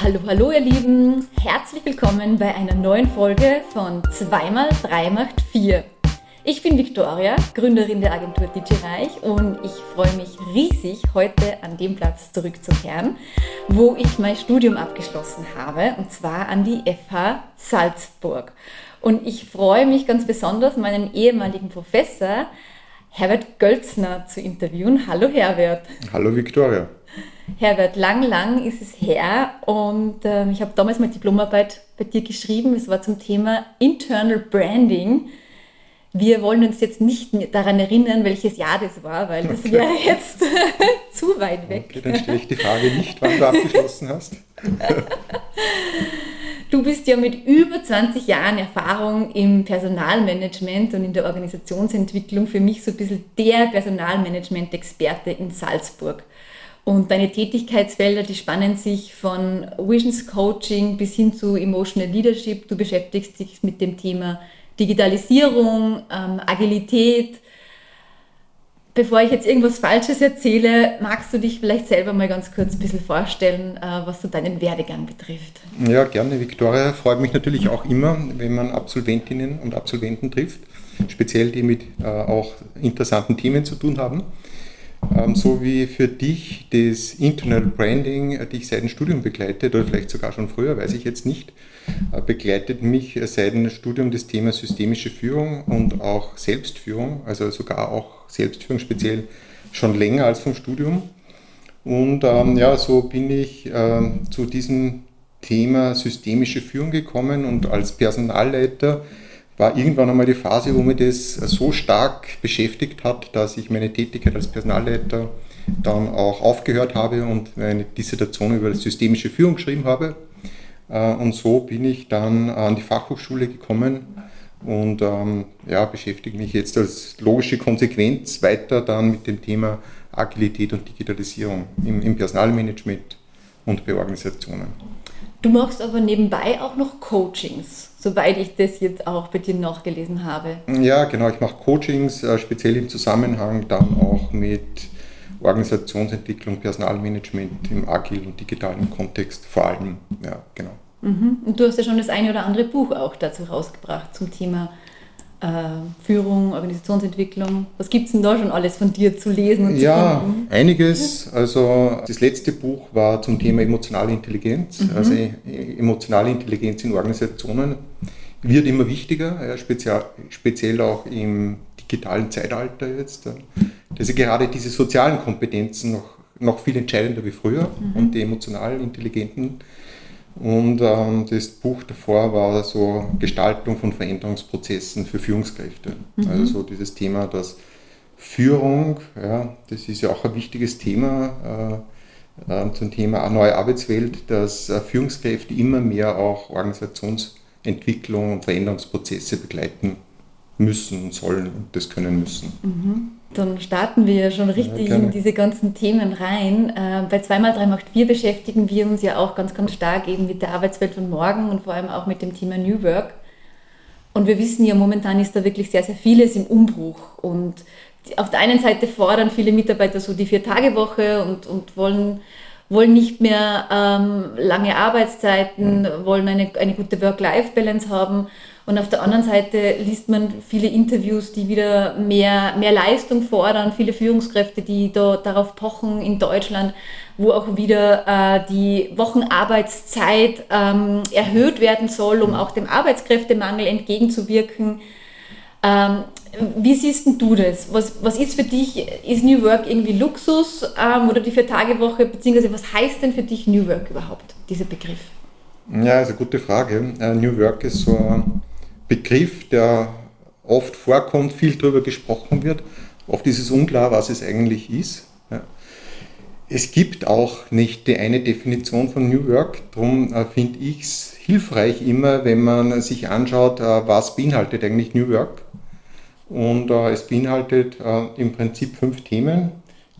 Hallo, hallo ihr Lieben, herzlich willkommen bei einer neuen Folge von 2x3 macht 4. Ich bin Viktoria, Gründerin der Agentur DigiReich und ich freue mich riesig, heute an dem Platz zurückzukehren, wo ich mein Studium abgeschlossen habe, und zwar an die FH Salzburg. Und ich freue mich ganz besonders, meinen ehemaligen Professor Herbert Gölzner zu interviewen. Hallo Herbert. Hallo Viktoria. Herbert, lang, lang ist es her und äh, ich habe damals meine Diplomarbeit bei dir geschrieben. Es war zum Thema Internal Branding. Wir wollen uns jetzt nicht daran erinnern, welches Jahr das war, weil das okay. wäre jetzt zu weit weg. Okay, dann stelle ich die Frage nicht, wann du abgeschlossen hast. Du bist ja mit über 20 Jahren Erfahrung im Personalmanagement und in der Organisationsentwicklung für mich so ein bisschen der Personalmanagement-Experte in Salzburg. Und deine Tätigkeitsfelder, die spannen sich von Visions Coaching bis hin zu Emotional Leadership. Du beschäftigst dich mit dem Thema Digitalisierung, ähm, Agilität. Bevor ich jetzt irgendwas Falsches erzähle, magst du dich vielleicht selber mal ganz kurz ein bisschen vorstellen, äh, was so deinen Werdegang betrifft? Ja, gerne, Viktoria. Freut mich natürlich auch immer, wenn man Absolventinnen und Absolventen trifft, speziell die mit äh, auch interessanten Themen zu tun haben. Ähm, so wie für dich das Internal Branding äh, dich seit dem Studium begleitet, oder vielleicht sogar schon früher, weiß ich jetzt nicht, äh, begleitet mich seit dem Studium das Thema systemische Führung und auch Selbstführung, also sogar auch Selbstführung speziell schon länger als vom Studium. Und ähm, ja, so bin ich äh, zu diesem Thema systemische Führung gekommen und als Personalleiter war irgendwann einmal die Phase, wo mich das so stark beschäftigt hat, dass ich meine Tätigkeit als Personalleiter dann auch aufgehört habe und eine Dissertation über systemische Führung geschrieben habe. Äh, und so bin ich dann an die Fachhochschule gekommen und ähm, ja, beschäftige mich jetzt als logische Konsequenz weiter dann mit dem Thema Agilität und Digitalisierung im, im Personalmanagement und bei Organisationen. Du machst aber nebenbei auch noch Coachings soweit ich das jetzt auch bei dir nachgelesen habe. Ja, genau. Ich mache Coachings, äh, speziell im Zusammenhang dann auch mit Organisationsentwicklung, Personalmanagement im agilen und digitalen Kontext vor allem. Ja, genau. Mhm. Und du hast ja schon das eine oder andere Buch auch dazu rausgebracht zum Thema Führung, Organisationsentwicklung. Was gibt es denn da schon alles von dir zu lesen und ja, zu finden? einiges. Also das letzte Buch war zum Thema emotionale Intelligenz, mhm. also e, emotionale Intelligenz in Organisationen wird immer wichtiger, ja, speziell, speziell auch im digitalen Zeitalter jetzt. Da sind gerade diese sozialen Kompetenzen noch, noch viel entscheidender wie früher mhm. und die emotional intelligenten und ähm, das Buch davor war so Gestaltung von Veränderungsprozessen für Führungskräfte. Mhm. Also so dieses Thema, dass Führung, ja, das ist ja auch ein wichtiges Thema äh, äh, zum Thema neue Arbeitswelt, dass äh, Führungskräfte immer mehr auch Organisationsentwicklung und Veränderungsprozesse begleiten müssen und sollen und das können müssen. Mhm. Dann starten wir schon richtig ja, in diese ganzen Themen rein. Äh, bei 2x3 macht 4 beschäftigen wir uns ja auch ganz, ganz stark eben mit der Arbeitswelt von morgen und vor allem auch mit dem Thema New Work. Und wir wissen ja, momentan ist da wirklich sehr, sehr vieles im Umbruch. Und auf der einen Seite fordern viele Mitarbeiter so die Vier-Tage-Woche und, und wollen, wollen nicht mehr ähm, lange Arbeitszeiten, wollen eine, eine gute Work-Life-Balance haben. Und auf der anderen Seite liest man viele Interviews, die wieder mehr, mehr Leistung fordern, viele Führungskräfte, die da, darauf pochen in Deutschland, wo auch wieder äh, die Wochenarbeitszeit ähm, erhöht werden soll, um auch dem Arbeitskräftemangel entgegenzuwirken. Ähm, wie siehst du das? Was, was ist für dich, ist New Work irgendwie Luxus ähm, oder die Vier-Tage-Woche, beziehungsweise was heißt denn für dich New Work überhaupt, dieser Begriff? Ja, ist eine gute Frage. Uh, New Work ist so ein Begriff, der oft vorkommt, viel darüber gesprochen wird. Oft ist es unklar, was es eigentlich ist. Es gibt auch nicht die eine Definition von New Work, darum äh, finde ich es hilfreich immer, wenn man sich anschaut, äh, was beinhaltet eigentlich New Work. Und äh, es beinhaltet im Prinzip fünf Themen.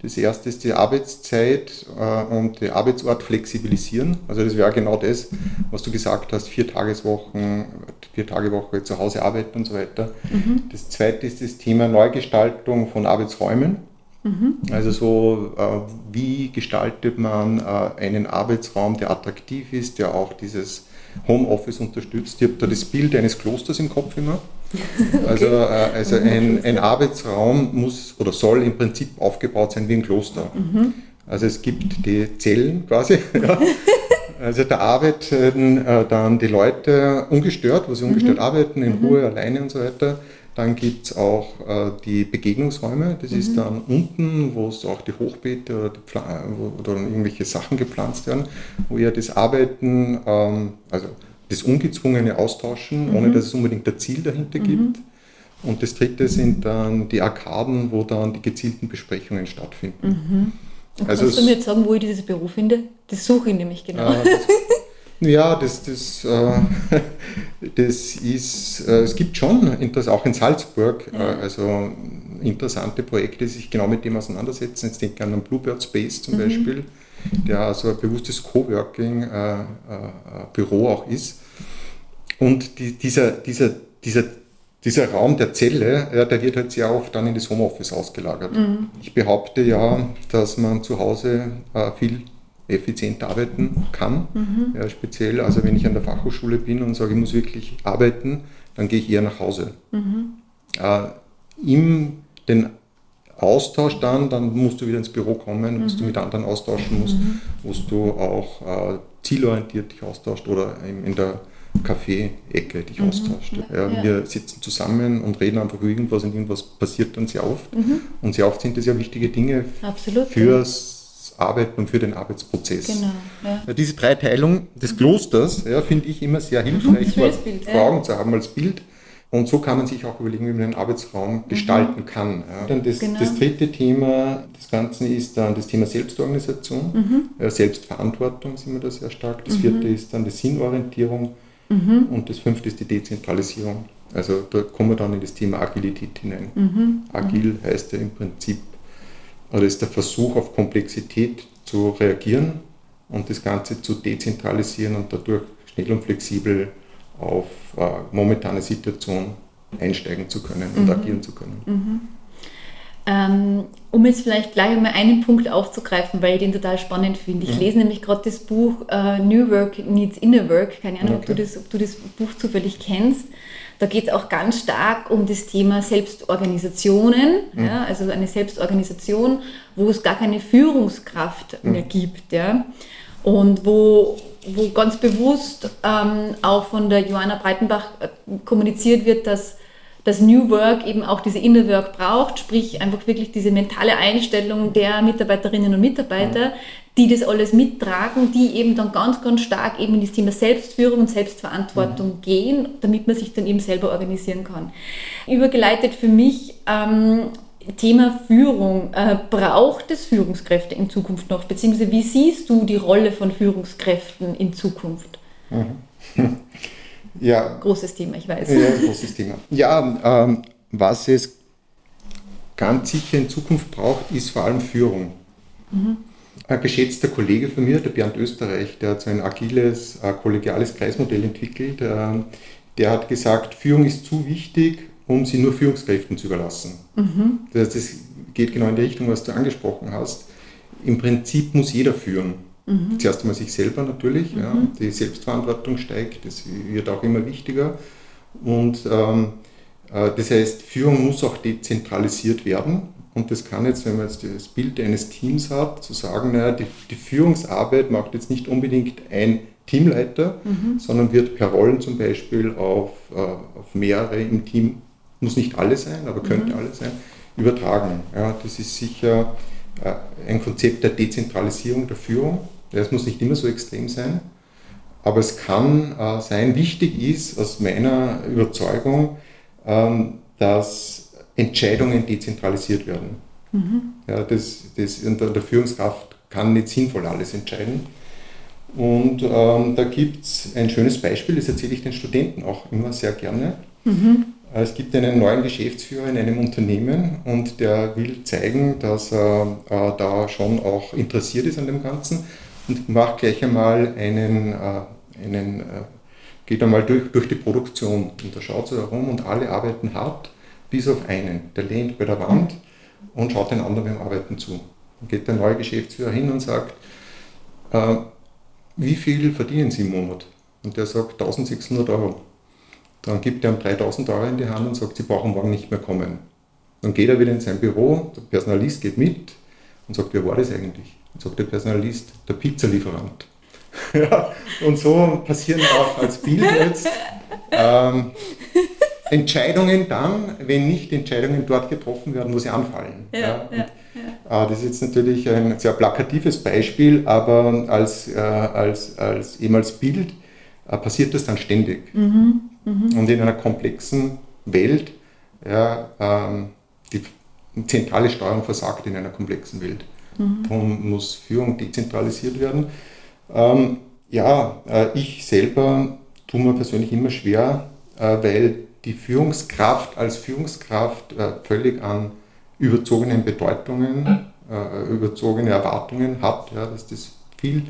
Das erste ist die Arbeitszeit äh, und den Arbeitsort flexibilisieren. Also das wäre genau das, was du gesagt hast, vier Tageswochen, vier Tage Woche zu Hause arbeiten und so weiter. Mhm. Das zweite ist das Thema Neugestaltung von Arbeitsräumen. Mhm. Also so, äh, wie gestaltet man äh, einen Arbeitsraum, der attraktiv ist, der auch dieses Homeoffice unterstützt. Ich habe da das Bild eines Klosters im Kopf immer. Also, okay. äh, also ein, ein, Arbeitsraum muss oder soll im Prinzip aufgebaut sein wie ein Kloster. Mhm. Also es gibt die Zellen quasi. Ja. Also da arbeiten äh, dann die Leute ungestört, wo sie ungestört mhm. arbeiten, in mhm. Ruhe, alleine und so weiter. Dann gibt es auch äh, die Begegnungsräume, das mhm. ist dann unten, wo es auch die Hochbeete oder, die wo, oder irgendwelche Sachen gepflanzt werden, wo ihr das Arbeiten, ähm, also das ungezwungene Austauschen, mhm. ohne dass es unbedingt ein Ziel dahinter mhm. gibt. Und das dritte sind dann die Arkaden, wo dann die gezielten Besprechungen stattfinden. Mhm. Also kannst du mir jetzt sagen, wo ich dieses Büro finde? Das suche ich nämlich genau. Äh, das, ja, das, das, äh, das ist, äh, es gibt schon, auch in Salzburg, äh, also interessante Projekte, die sich genau mit dem auseinandersetzen. Jetzt denke ich an den Bluebird Space zum mhm. Beispiel, der also ein bewusstes Coworking-Büro auch ist. Und die, dieser, dieser, dieser, dieser Raum der Zelle, ja, der wird halt sehr oft dann in das Homeoffice ausgelagert. Mhm. Ich behaupte ja, dass man zu Hause äh, viel effizient arbeiten kann. Mhm. Ja, speziell, also wenn ich an der Fachhochschule bin und sage, ich muss wirklich arbeiten, dann gehe ich eher nach Hause. Mhm. Äh, Im den Austausch dann, dann musst du wieder ins Büro kommen, mhm. wo du mit anderen austauschen musst, mhm. wo du auch äh, zielorientiert dich austauscht oder in, in der Kaffee-Ecke dich mhm. austauscht. Ja, ja. Wir sitzen zusammen und reden einfach über irgendwas und irgendwas passiert dann sehr oft. Mhm. Und sehr oft sind das ja wichtige Dinge Absolut, fürs Arbeiten und für den Arbeitsprozess. Genau, ja. Diese Dreiteilung des Klosters ja, finde ich immer sehr hilfreich, mhm, Bild, vor Augen zu haben als Bild. Und so kann man sich auch überlegen, wie man einen Arbeitsraum mhm. gestalten kann. Ja. Dann das, genau. das, dritte Thema des Ganzen ist dann das Thema Selbstorganisation, mhm. Selbstverantwortung sind wir da sehr stark. Das mhm. vierte ist dann die Sinnorientierung mhm. und das fünfte ist die Dezentralisierung. Also da kommen wir dann in das Thema Agilität hinein. Mhm. Agil heißt ja im Prinzip oder ist der Versuch auf Komplexität zu reagieren und das Ganze zu dezentralisieren und dadurch schnell und flexibel auf äh, momentane Situation einsteigen zu können und mhm. agieren zu können. Mhm. Ähm, um jetzt vielleicht gleich einmal einen Punkt aufzugreifen, weil ich den total spannend finde. Ich mhm. lese nämlich gerade das Buch äh, New Work Needs Inner Work. Keine Ahnung, okay. ob, du das, ob du das Buch zufällig kennst. Da geht es auch ganz stark um das Thema Selbstorganisationen, mhm. ja, also eine Selbstorganisation, wo es gar keine Führungskraft mhm. mehr gibt. Ja, und wo, wo ganz bewusst ähm, auch von der Johanna Breitenbach äh, kommuniziert wird, dass das New Work eben auch diese Inner Work braucht, sprich einfach wirklich diese mentale Einstellung der Mitarbeiterinnen und Mitarbeiter, mhm die das alles mittragen, die eben dann ganz, ganz stark eben in das Thema Selbstführung und Selbstverantwortung mhm. gehen, damit man sich dann eben selber organisieren kann. Übergeleitet für mich ähm, Thema Führung. Äh, braucht es Führungskräfte in Zukunft noch? Beziehungsweise wie siehst du die Rolle von Führungskräften in Zukunft? Mhm. Ja. Großes Thema, ich weiß. Ja, großes Thema. Ja, ähm, was es ganz sicher in Zukunft braucht, ist vor allem Führung. Mhm ein geschätzter Kollege von mir, der Bernd Österreich, der hat so ein agiles, äh, kollegiales Kreismodell entwickelt. Äh, der hat gesagt, Führung ist zu wichtig, um sie nur Führungskräften zu überlassen. Mhm. Das, heißt, geht genau in die Richtung, was du angesprochen hast. Im Prinzip muss jeder führen. Mhm. Zuerst einmal sich selber natürlich. Mhm. Ja. Die Selbstverantwortung steigt, das wird auch immer wichtiger. Und ähm, äh, das heißt, Führung muss auch dezentralisiert werden. Und das kann jetzt, wenn man jetzt das Bild eines Teams hat, zu sagen, naja, die, die Führungsarbeit macht jetzt nicht unbedingt ein Teamleiter, mhm. sondern wird per Rollen zum Beispiel auf, äh, auf mehrere im Team, muss nicht alle sein, aber könnte mhm. alle sein, übertragen. Ja, das ist sicher äh, ein Konzept der Dezentralisierung der Führung. Das muss nicht immer so extrem sein, aber es kann äh, sein, wichtig ist aus meiner Überzeugung, ähm, dass Entscheidungen dezentralisiert werden. Mhm. Ja, das, das, der Führungskraft kann nicht sinnvoll alles entscheiden. Und ähm, da gibt es ein schönes Beispiel, das erzähle ich den Studenten auch immer sehr gerne. Mhm. Es gibt einen neuen Geschäftsführer in einem Unternehmen und der will zeigen, dass er äh, da schon auch interessiert ist an dem Ganzen und macht gleich einmal einen, äh, einen äh, geht einmal durch, durch die Produktion und da schaut so herum und alle arbeiten hart bis auf einen. Der lehnt bei der Wand und schaut den anderen beim Arbeiten zu. Dann geht der neue Geschäftsführer hin und sagt, äh, wie viel verdienen Sie im Monat? Und der sagt 1600 Euro. Dann gibt er ihm 3000 Euro in die Hand und sagt, Sie brauchen morgen nicht mehr kommen. Dann geht er wieder in sein Büro, der Personalist geht mit und sagt, wer war das eigentlich? Und sagt der Personalist, der Pizzalieferant. ja, und so passieren auch als Bild jetzt ähm, Entscheidungen dann, wenn nicht Entscheidungen dort getroffen werden, wo sie anfallen. Ja, ja. Und, ja. Äh, das ist jetzt natürlich ein sehr plakatives Beispiel, aber als, äh, als, als eben als Bild äh, passiert das dann ständig. Mhm, mh. Und in einer komplexen Welt, ja, ähm, die zentrale Steuerung versagt in einer komplexen Welt. Mhm. Darum muss Führung dezentralisiert werden. Ähm, ja, äh, ich selber tue mir persönlich immer schwer, äh, weil die Führungskraft als Führungskraft äh, völlig an überzogenen Bedeutungen, äh, überzogene Erwartungen hat, ja, dass das viel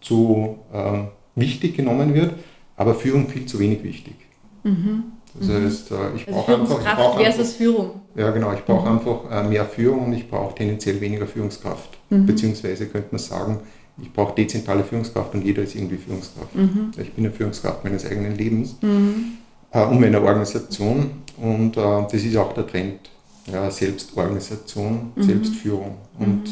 zu ähm, wichtig genommen wird, aber Führung viel zu wenig wichtig. Mhm. Das mhm. heißt, äh, ich also brauche einfach, ich brauch versus einfach, Führung. Ja, genau. Ich brauche mhm. einfach äh, mehr Führung und ich brauche tendenziell weniger Führungskraft. Mhm. Beziehungsweise könnte man sagen, ich brauche dezentrale Führungskraft und jeder ist irgendwie Führungskraft. Mhm. Ich bin eine Führungskraft meines eigenen Lebens mhm. äh, und meiner Organisation und äh, das ist auch der Trend. Ja, Selbstorganisation, mhm. Selbstführung. Und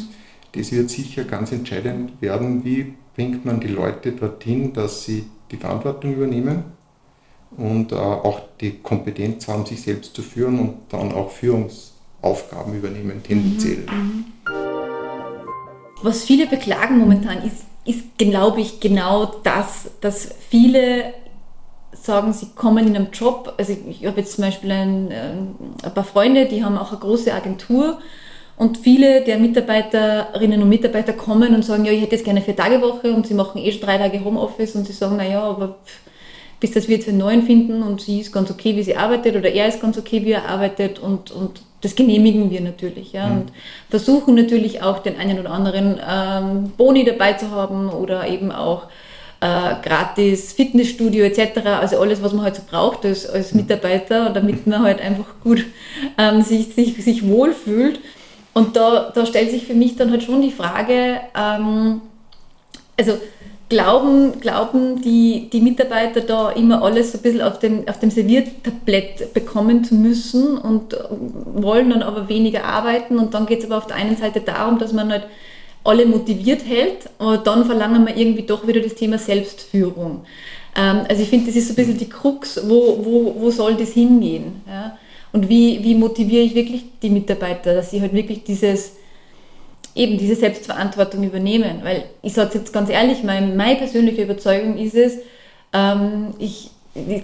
das wird sicher ganz entscheidend werden, wie bringt man die Leute dorthin, dass sie die Verantwortung übernehmen und äh, auch die Kompetenz haben, sich selbst zu führen und dann auch Führungsaufgaben übernehmen, tendenziell. Mhm, mhm. Was viele beklagen momentan ist, ist glaube ich, genau das, dass viele sagen, sie kommen in einem Job. Also ich, ich habe jetzt zum Beispiel ein, äh, ein paar Freunde, die haben auch eine große Agentur und viele der Mitarbeiterinnen und Mitarbeiter kommen und sagen, ja, ich hätte jetzt gerne vier Tage Woche und sie machen eh schon drei Tage Homeoffice und sie sagen, naja, aber bis das wir jetzt einen neuen finden und sie ist ganz okay, wie sie arbeitet oder er ist ganz okay, wie er arbeitet und, und das genehmigen wir natürlich. Ja, mhm. Und versuchen natürlich auch den einen oder anderen ähm, Boni dabei zu haben oder eben auch äh, gratis Fitnessstudio etc. Also alles, was man halt so braucht als, als Mitarbeiter, damit man halt einfach gut ähm, sich, sich, sich wohlfühlt. Und da, da stellt sich für mich dann halt schon die Frage, ähm, also glauben, glauben die, die Mitarbeiter da immer alles so ein bisschen auf dem, auf dem Serviertablett bekommen zu müssen und wollen dann aber weniger arbeiten und dann geht es aber auf der einen Seite darum, dass man halt alle motiviert hält, aber dann verlangen wir irgendwie doch wieder das Thema Selbstführung. Ähm, also ich finde, das ist so ein bisschen die Krux, wo, wo, wo soll das hingehen? Ja? Und wie, wie motiviere ich wirklich die Mitarbeiter, dass sie halt wirklich dieses, eben diese Selbstverantwortung übernehmen. Weil ich sage jetzt ganz ehrlich, mein, meine persönliche Überzeugung ist es, ähm, ich,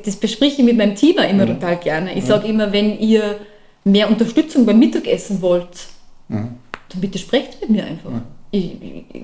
das bespreche ich mit meinem Team auch immer mhm. total gerne. Ich mhm. sage immer, wenn ihr mehr Unterstützung beim Mittagessen wollt, mhm. dann bitte sprecht mit mir einfach. Ich,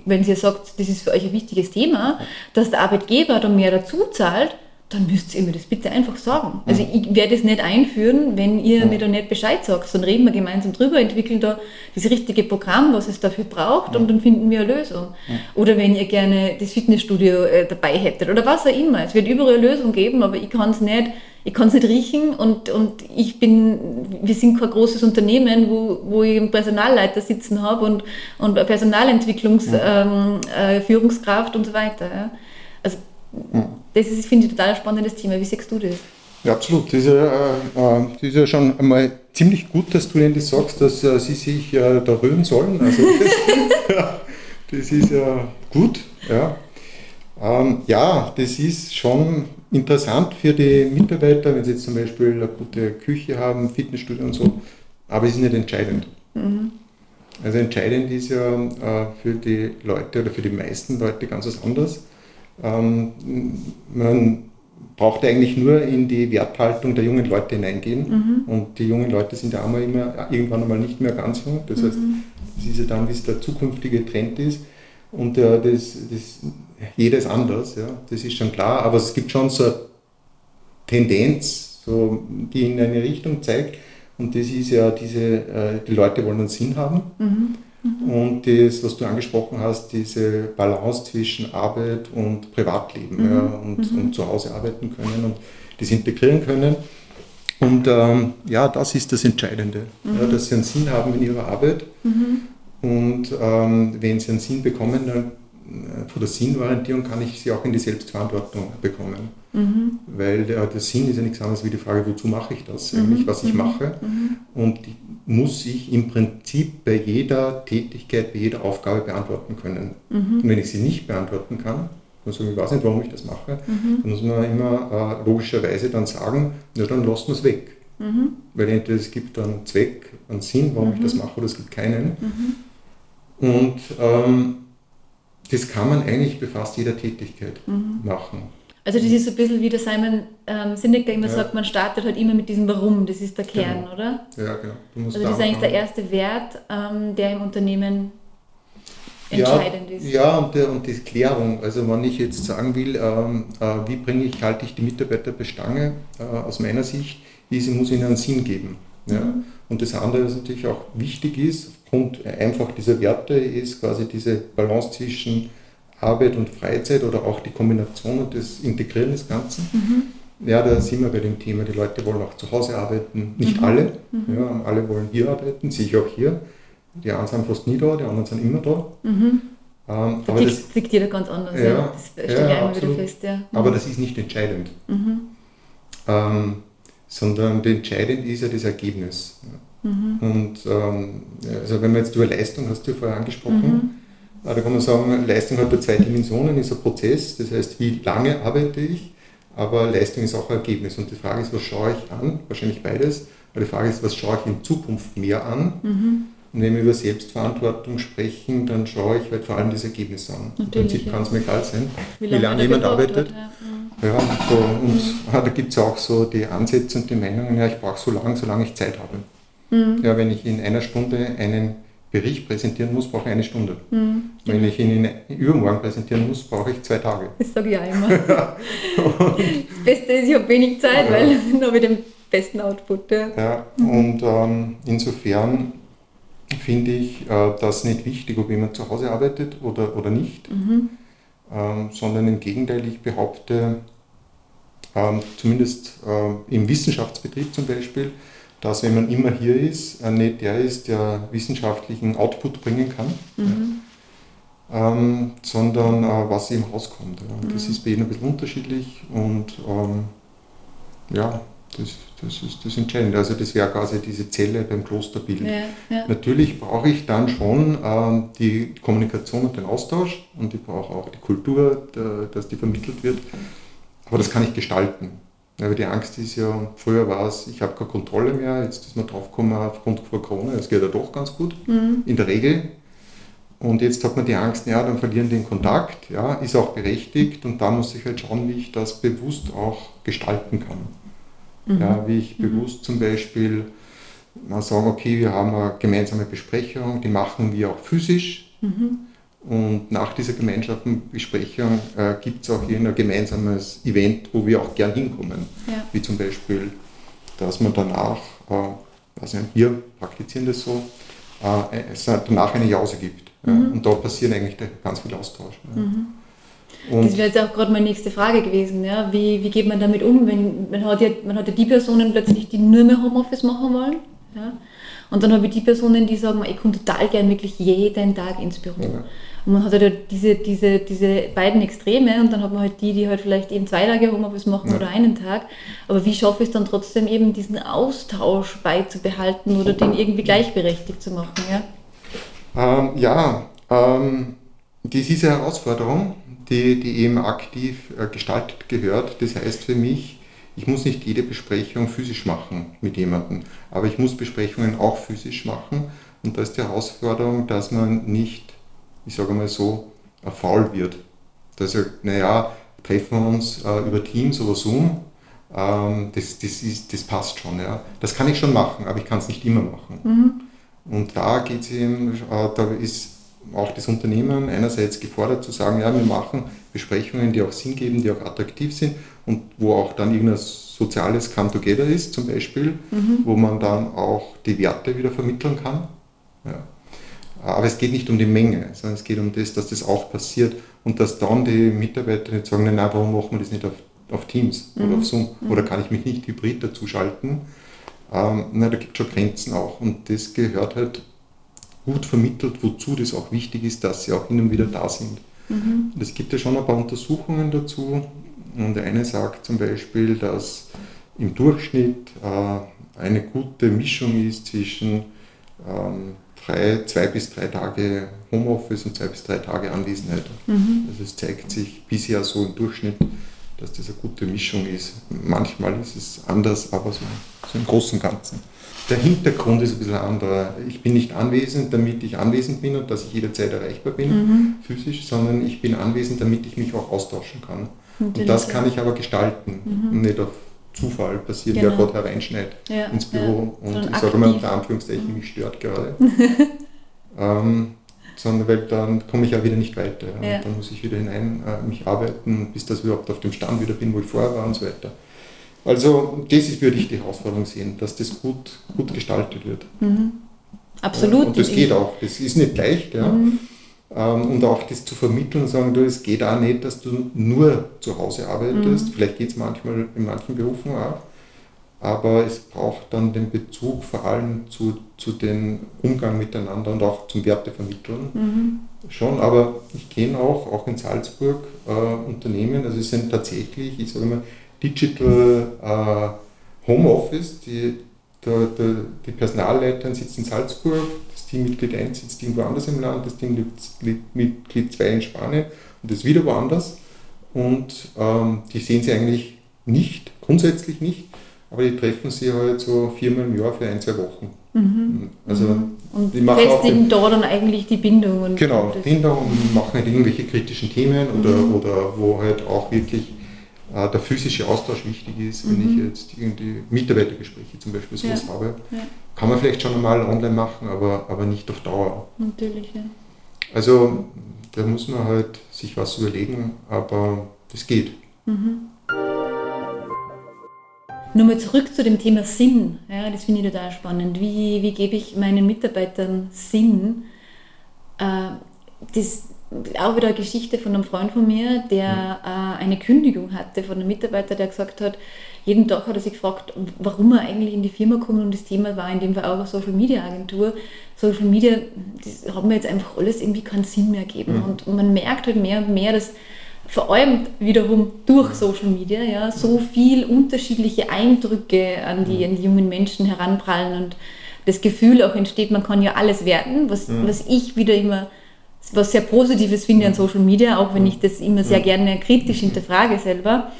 wenn ihr sagt, das ist für euch ein wichtiges Thema, dass der Arbeitgeber da mehr dazu zahlt, dann müsst ihr mir das bitte einfach sagen. Also ich werde es nicht einführen, wenn ihr mir da nicht Bescheid sagt. Dann reden wir gemeinsam drüber, entwickeln da das richtige Programm, was es dafür braucht und dann finden wir eine Lösung. Oder wenn ihr gerne das Fitnessstudio äh, dabei hättet oder was auch immer. Es wird überall eine Lösung geben, aber ich kann es nicht, ich kann es nicht riechen und, und ich bin, wir sind kein großes Unternehmen, wo, wo ich einen Personalleiter sitzen habe und, und eine Personalentwicklungsführungskraft ähm, äh, und so weiter. Ja. Das ist, finde ich, total ein spannendes Thema. Wie siehst du das? Ja, absolut. Das ist ja, äh, das ist ja schon einmal ziemlich gut, dass du ihnen das sagst, dass äh, sie sich äh, da rühren sollen. Also das, ja, das ist ja gut. Ja. Ähm, ja, das ist schon interessant für die Mitarbeiter, wenn sie jetzt zum Beispiel eine gute Küche haben, Fitnessstudio und so, aber es ist nicht entscheidend. Mhm. Also entscheidend ist ja äh, für die Leute oder für die meisten Leute ganz was anderes. Ähm, man braucht eigentlich nur in die Werthaltung der jungen Leute hineingehen. Mhm. Und die jungen Leute sind ja einmal immer, irgendwann einmal nicht mehr ganz jung. Das mhm. heißt, das ist ja dann, wie es der zukünftige Trend ist. Und äh, das, das, jeder ist anders, ja, das ist schon klar. Aber es gibt schon so eine Tendenz, so, die in eine Richtung zeigt. Und das ist ja diese, äh, die Leute wollen einen Sinn haben. Mhm. Mhm. Und das, was du angesprochen hast, diese Balance zwischen Arbeit und Privatleben mhm. ja, und, mhm. und zu Hause arbeiten können und das integrieren können. Und ähm, ja, das ist das Entscheidende, mhm. ja, dass sie einen Sinn haben in ihrer Arbeit. Mhm. Und ähm, wenn sie einen Sinn bekommen, dann äh, von der Sinnorientierung kann ich sie auch in die Selbstverantwortung bekommen. Mhm. Weil der, der, Sinn ist ja nichts anderes wie die Frage, wozu mache ich das mhm. eigentlich, was ich mhm. mache. Mhm. Und die muss ich im Prinzip bei jeder Tätigkeit, bei jeder Aufgabe beantworten können. Und wenn ich sie nicht beantworten kann, sage ich, weiß nicht, warum ich das mache, dann muss man immer äh, logischerweise dann sagen, ja, dann lassen wir es weg. Weil entweder es gibt einen Zweck, einen Sinn, warum ich das mache, oder es gibt keinen. Und ähm, das kann man eigentlich bei fast jeder Tätigkeit mhm. machen. Also das ist so ein bisschen wie der Simon ähm, Sinek, der immer ja. sagt, man startet halt immer mit diesem Warum, das ist der genau. Kern, genau. oder? Ja, genau. also das ist eigentlich der erste Wert, ähm, der im Unternehmen entscheidend ja, ist. Ja, und, der, und die Klärung, also wenn ich jetzt sagen will, ähm, äh, wie bringe ich, halte ich die Mitarbeiter bei Stange, äh, aus meiner Sicht, ist, ich muss ihnen einen Sinn geben. Ja? Mhm. Und das andere, was natürlich auch wichtig ist, aufgrund einfach dieser Werte, ist quasi diese Balance zwischen Arbeit und Freizeit oder auch die Kombination und das Integrieren des Ganzen. Mhm. Ja, da sind wir bei dem Thema, die Leute wollen auch zu Hause arbeiten. Nicht mhm. alle, mhm. Ja, alle wollen hier arbeiten, sehe ich auch hier. Die einen sind fast nie da, die anderen sind immer da. Mhm. Ähm, aber das liegt jeder ganz anders, ja, ja. das stelle ja, ich immer wieder fest. Ja. Aber das ist nicht entscheidend. Mhm. Ähm, sondern entscheidend ist ja das Ergebnis. Mhm. Und ähm, also wenn man jetzt über Leistung, hast du ja vorher angesprochen, mhm. da kann man sagen, Leistung hat ja zwei Dimensionen, ist ein Prozess, das heißt, wie lange arbeite ich, aber Leistung ist auch ein Ergebnis. Und die Frage ist, was schaue ich an? Wahrscheinlich beides. Aber die Frage ist, was schaue ich in Zukunft mehr an? Mhm. Und wenn wir über Selbstverantwortung sprechen, dann schaue ich halt vor allem das Ergebnis an. Natürlich, Im Prinzip ja. kann es mir egal sein, wie lange, wie lange jemand arbeitet. Hat, ja. ja. so, und mhm. da gibt es auch so die Ansätze und die Meinungen, ja, ich brauche so lange, solange ich Zeit habe. Mhm. Ja, wenn ich in einer Stunde einen Bericht präsentieren muss, brauche ich eine Stunde. Mhm. Wenn ich ihn übermorgen präsentieren muss, brauche ich zwei Tage. Das sage ich auch immer. das Beste ist, ich habe wenig Zeit, ja. weil dann habe ich den besten Output. Ja, mhm. und ähm, insofern finde ich äh, das nicht wichtig, ob jemand zu Hause arbeitet oder, oder nicht, mhm. ähm, sondern im Gegenteil, ich behaupte, ähm, zumindest äh, im Wissenschaftsbetrieb zum Beispiel, dass wenn man immer hier ist, äh, nicht der ist, der wissenschaftlichen Output bringen kann, mhm. ja, ähm, sondern äh, was im Haus kommt. Ja. Mhm. Das ist bei jedem ein bisschen unterschiedlich und ähm, ja, das, das ist das Entscheidende. Also das wäre quasi diese Zelle beim Klosterbild. Ja, ja. Natürlich brauche ich dann schon ähm, die Kommunikation und den Austausch und ich brauche auch die Kultur, der, dass die vermittelt wird. Aber das kann ich gestalten. Aber die Angst ist ja, früher war es, ich habe keine Kontrolle mehr, jetzt ist man draufgekommen aufgrund von Corona, es geht ja doch ganz gut, mhm. in der Regel. Und jetzt hat man die Angst, ja, dann verlieren den Kontakt, ja, ist auch berechtigt und da muss ich halt schauen, wie ich das bewusst auch gestalten kann. Mhm. Ja, wie ich mhm. bewusst zum Beispiel mal sagen, okay, wir haben eine gemeinsame Besprechung, die machen wir auch physisch. Mhm. Und nach dieser gemeinsamen Besprechung äh, gibt es auch hier ein gemeinsames Event, wo wir auch gern hinkommen. Ja. Wie zum Beispiel, dass man danach, äh, also wir praktizieren das so, äh, es danach eine Jause gibt. Mhm. Ja, und da passiert eigentlich ganz viel Austausch. Ja. Mhm. das wäre jetzt auch gerade meine nächste Frage gewesen. Ja? Wie, wie geht man damit um, wenn man hat, ja, man hat ja die Personen plötzlich, die nur mehr Homeoffice machen wollen. Ja? Und dann habe ich die Personen, die sagen, ich komme total gern wirklich jeden Tag ins Büro. Ja. Und man hat halt diese, diese, diese beiden Extreme und dann hat man halt die, die halt vielleicht eben zwei Tage Homeoffice machen ja. oder einen Tag. Aber wie schaffe ich es dann trotzdem eben diesen Austausch beizubehalten oder den irgendwie gleichberechtigt zu machen? Ja, ähm, ja ähm, das ist eine Herausforderung, die, die eben aktiv äh, gestaltet gehört. Das heißt für mich, ich muss nicht jede Besprechung physisch machen mit jemandem, aber ich muss Besprechungen auch physisch machen. Und da ist die Herausforderung, dass man nicht ich sage mal so, faul wird. Dass er, naja, treffen wir uns äh, über Teams oder Zoom, ähm, das, das, ist, das passt schon. Ja. Das kann ich schon machen, aber ich kann es nicht immer machen. Mhm. Und da geht es eben, äh, da ist auch das Unternehmen einerseits gefordert zu sagen, ja, wir machen Besprechungen, die auch Sinn geben, die auch attraktiv sind und wo auch dann irgendein soziales Come Together ist, zum Beispiel, mhm. wo man dann auch die Werte wieder vermitteln kann. Ja. Aber es geht nicht um die Menge, sondern es geht um das, dass das auch passiert und dass dann die Mitarbeiter nicht sagen, nein, warum machen wir das nicht auf auf Teams mhm. oder auf Zoom? Mhm. Oder kann ich mich nicht hybrid dazu schalten? Ähm, na, da gibt es schon Grenzen auch. Und das gehört halt gut vermittelt, wozu das auch wichtig ist, dass sie auch hin und wieder da sind. Mhm. Und es gibt ja schon ein paar Untersuchungen dazu. Und eine sagt zum Beispiel, dass im Durchschnitt äh, eine gute Mischung ist zwischen ähm, drei, zwei bis drei Tage Homeoffice und zwei bis drei Tage Anwesenheit. Mhm. Also es zeigt sich bisher so im Durchschnitt, dass das eine gute Mischung ist. Manchmal ist es anders, aber so, so im Großen und Ganzen. Der Hintergrund ist ein bisschen anderer. Ich bin nicht anwesend, damit ich anwesend bin und dass ich jederzeit erreichbar bin, mhm. physisch, sondern ich bin anwesend, damit ich mich auch austauschen kann. Natürlich, und das kann ich aber gestalten mhm. und nicht auf Zufall passiert, genau. wer gerade hereinschneit ja, ins Büro ja. und ich sage mal unter Anführungszeichen, mich stört gerade. ähm, sondern weil dann komme ich ja wieder nicht weiter. Ja. dann muss ich wieder hinein äh, mich arbeiten, bis das überhaupt auf dem Stand wieder bin, wo ich vorher war und so weiter. Also das ist, würde ich die Herausforderung sehen, dass das gut, gut gestaltet wird. Mhm. Absolut. und das geht auch. Das ist nicht leicht. Ja. Mhm. Ähm, und auch das zu vermitteln und sagen, du, es geht auch nicht, dass du nur zu Hause arbeitest. Mhm. Vielleicht geht es manchmal in manchen Berufen auch. Aber es braucht dann den Bezug vor allem zu, zu den Umgang miteinander und auch zum Wertevermitteln. Mhm. Schon, aber ich kenne auch, auch in Salzburg äh, Unternehmen, also es sind tatsächlich, ich sage mal, Digital äh, Homeoffice, die, der, der, die Personalleiterin sitzt in Salzburg, Teammitglied 1 sitzt irgendwo anders im Land, das Teammitglied 2 in Spanien und das wieder woanders. Und ähm, die sehen sie eigentlich nicht, grundsätzlich nicht, aber die treffen sie halt so viermal im Jahr für ein, zwei Wochen. Mhm. Also mhm. und die machen festigen da dann eigentlich die Bindung. Und genau, Bindung und machen halt irgendwelche kritischen Themen oder, mhm. oder wo halt auch wirklich äh, der physische Austausch wichtig ist, wenn ich mhm. jetzt irgendwie Mitarbeitergespräche zum Beispiel sowas ja. habe. Ja. Kann man vielleicht schon einmal online machen, aber, aber nicht auf Dauer. Natürlich, ja. Also da muss man halt sich was überlegen, aber das geht. Mhm. Nochmal zurück zu dem Thema Sinn. Ja, das finde ich total spannend. Wie, wie gebe ich meinen Mitarbeitern Sinn? Äh, das, auch wieder eine Geschichte von einem Freund von mir, der äh, eine Kündigung hatte von einem Mitarbeiter, der gesagt hat, jeden Tag hat er sich gefragt, warum er eigentlich in die Firma kommt und das Thema war in dem Fall auch eine Social Media Agentur. Social Media, das hat mir jetzt einfach alles irgendwie keinen Sinn mehr gegeben mhm. und man merkt halt mehr und mehr, dass vor allem wiederum durch Social Media ja, so viel unterschiedliche Eindrücke an die, an die jungen Menschen heranprallen und das Gefühl auch entsteht, man kann ja alles werden, was, mhm. was ich wieder immer was sehr Positives finde an Social Media, auch wenn ich das immer sehr gerne kritisch hinterfrage selber,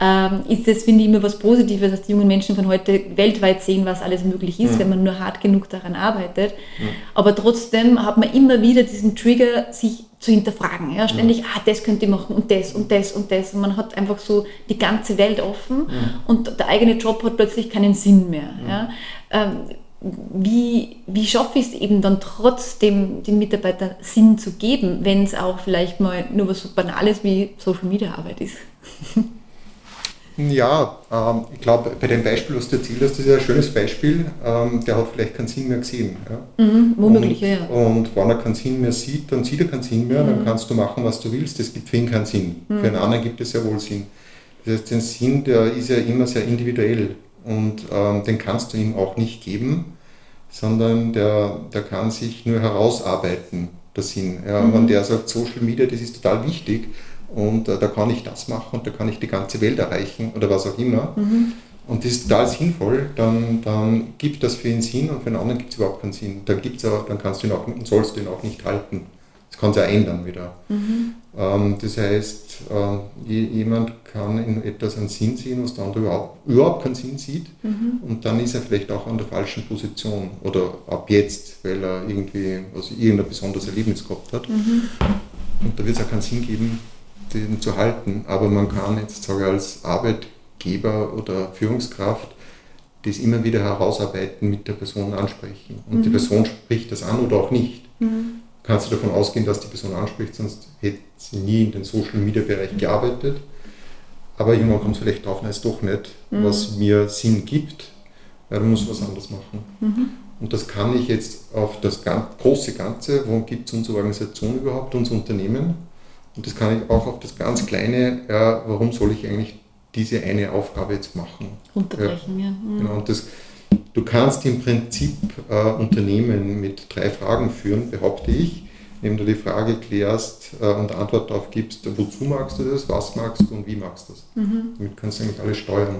ähm, ist das, finde ich, immer was Positives, dass die jungen Menschen von heute weltweit sehen, was alles möglich ist, mhm. wenn man nur hart genug daran arbeitet. Mhm. Aber trotzdem hat man immer wieder diesen Trigger, sich zu hinterfragen. Ja? Ständig, mhm. ah, das könnte ich machen und das und das und das. Und man hat einfach so die ganze Welt offen und der eigene Job hat plötzlich keinen Sinn mehr. Ja? Ähm, wie, wie schaffe ich es eben dann trotzdem den Mitarbeitern Sinn zu geben, wenn es auch vielleicht mal nur was so Banales wie Social Media Arbeit ist? Ja, ähm, ich glaube, bei dem Beispiel, was du erzählt hast, das ist ja ein schönes Beispiel. Ähm, der hat vielleicht keinen Sinn mehr gesehen. Ja? Mhm, womöglich, und, ja. Und wenn er keinen Sinn mehr sieht, dann sieht er keinen Sinn mehr, mhm. dann kannst du machen, was du willst. Das gibt für ihn keinen Sinn. Mhm. Für einen anderen gibt es ja wohl Sinn. Das heißt, den Sinn, der ist ja immer sehr individuell und ähm, den kannst du ihm auch nicht geben, sondern der, der kann sich nur herausarbeiten, der Sinn. Ja, mhm. Wenn der sagt, Social Media, das ist total wichtig und äh, da kann ich das machen und da kann ich die ganze Welt erreichen oder was auch immer. Mhm. Und das ist total sinnvoll, dann, dann gibt das für ihn Sinn und für den anderen gibt es überhaupt keinen Sinn. Dann, gibt's auch, dann kannst du ihn auch und sollst du ihn auch nicht halten. Das kann sich ja ändern wieder. Mhm. Ähm, das heißt, äh, jemand kann in etwas einen Sinn sehen, was der andere überhaupt, überhaupt keinen Sinn sieht. Mhm. Und dann ist er vielleicht auch an der falschen Position oder ab jetzt, weil er irgendwie also irgendein besonderes Erlebnis gehabt hat. Mhm. Und da wird es auch keinen Sinn geben, den zu halten. Aber man kann jetzt sage ich, als Arbeitgeber oder Führungskraft das immer wieder herausarbeiten, mit der Person ansprechen. Und mhm. die Person spricht das an oder auch nicht. Mhm kannst du davon ausgehen, dass die Person anspricht, sonst hätte sie nie in den Social Media Bereich gearbeitet. Aber irgendwann kommt es vielleicht drauf, nein, ist doch nicht, mhm. was mir Sinn gibt, weil du musst was anderes machen. Mhm. Und das kann ich jetzt auf das große Ganze, wo gibt es unsere Organisation überhaupt, unser Unternehmen, und das kann ich auch auf das ganz Kleine, ja, warum soll ich eigentlich diese eine Aufgabe jetzt machen. Unterbrechen, ja. ja. Mhm. Genau, und das, du kannst im Prinzip äh, Unternehmen mit drei Fragen führen, behaupte ich, indem du die Frage klärst äh, und Antwort darauf gibst, wozu magst du das, was magst du und wie magst du das. Mhm. Damit kannst du eigentlich alles steuern.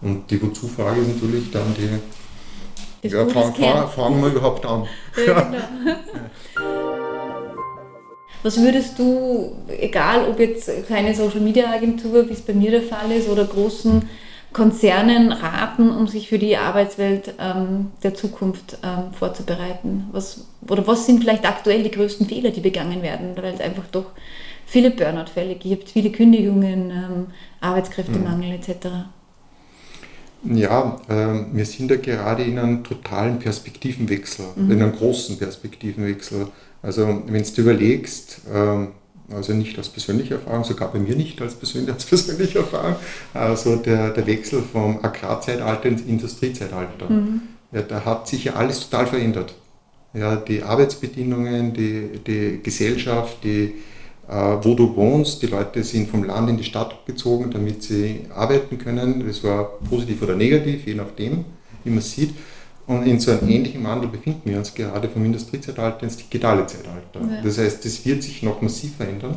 Und die Wozu-Frage ist natürlich dann die, ja, fangen fang, fang wir überhaupt an. Ja, genau. Was würdest du, egal ob jetzt kleine Social Media Agentur, wie es bei mir der Fall ist, oder großen Konzernen raten, um sich für die Arbeitswelt ähm, der Zukunft ähm, vorzubereiten? Was, oder was sind vielleicht aktuell die größten Fehler, die begangen werden, weil es einfach doch viele Burnout-Fälle gibt, viele Kündigungen, ähm, Arbeitskräftemangel mhm. etc.? Ja, äh, wir sind ja gerade in einem totalen Perspektivenwechsel, mhm. in einem großen Perspektivenwechsel. Also wenn du überlegst, ähm, also nicht aus persönlicher Erfahrung, sogar bei mir nicht als persönliche, als persönliche Erfahrung, also der, der Wechsel vom Agrarzeitalter ins Industriezeitalter, mhm. ja, da hat sich ja alles total verändert. Ja, die Arbeitsbedingungen, die, die Gesellschaft, die, äh, wo du wohnst, die Leute sind vom Land in die Stadt gezogen, damit sie arbeiten können. Das war positiv oder negativ, je nachdem, wie man sieht. Und in so einem ähnlichen Wandel befinden wir uns gerade vom Industriezeitalter ins digitale Zeitalter. Ja. Das heißt, das wird sich noch massiv verändern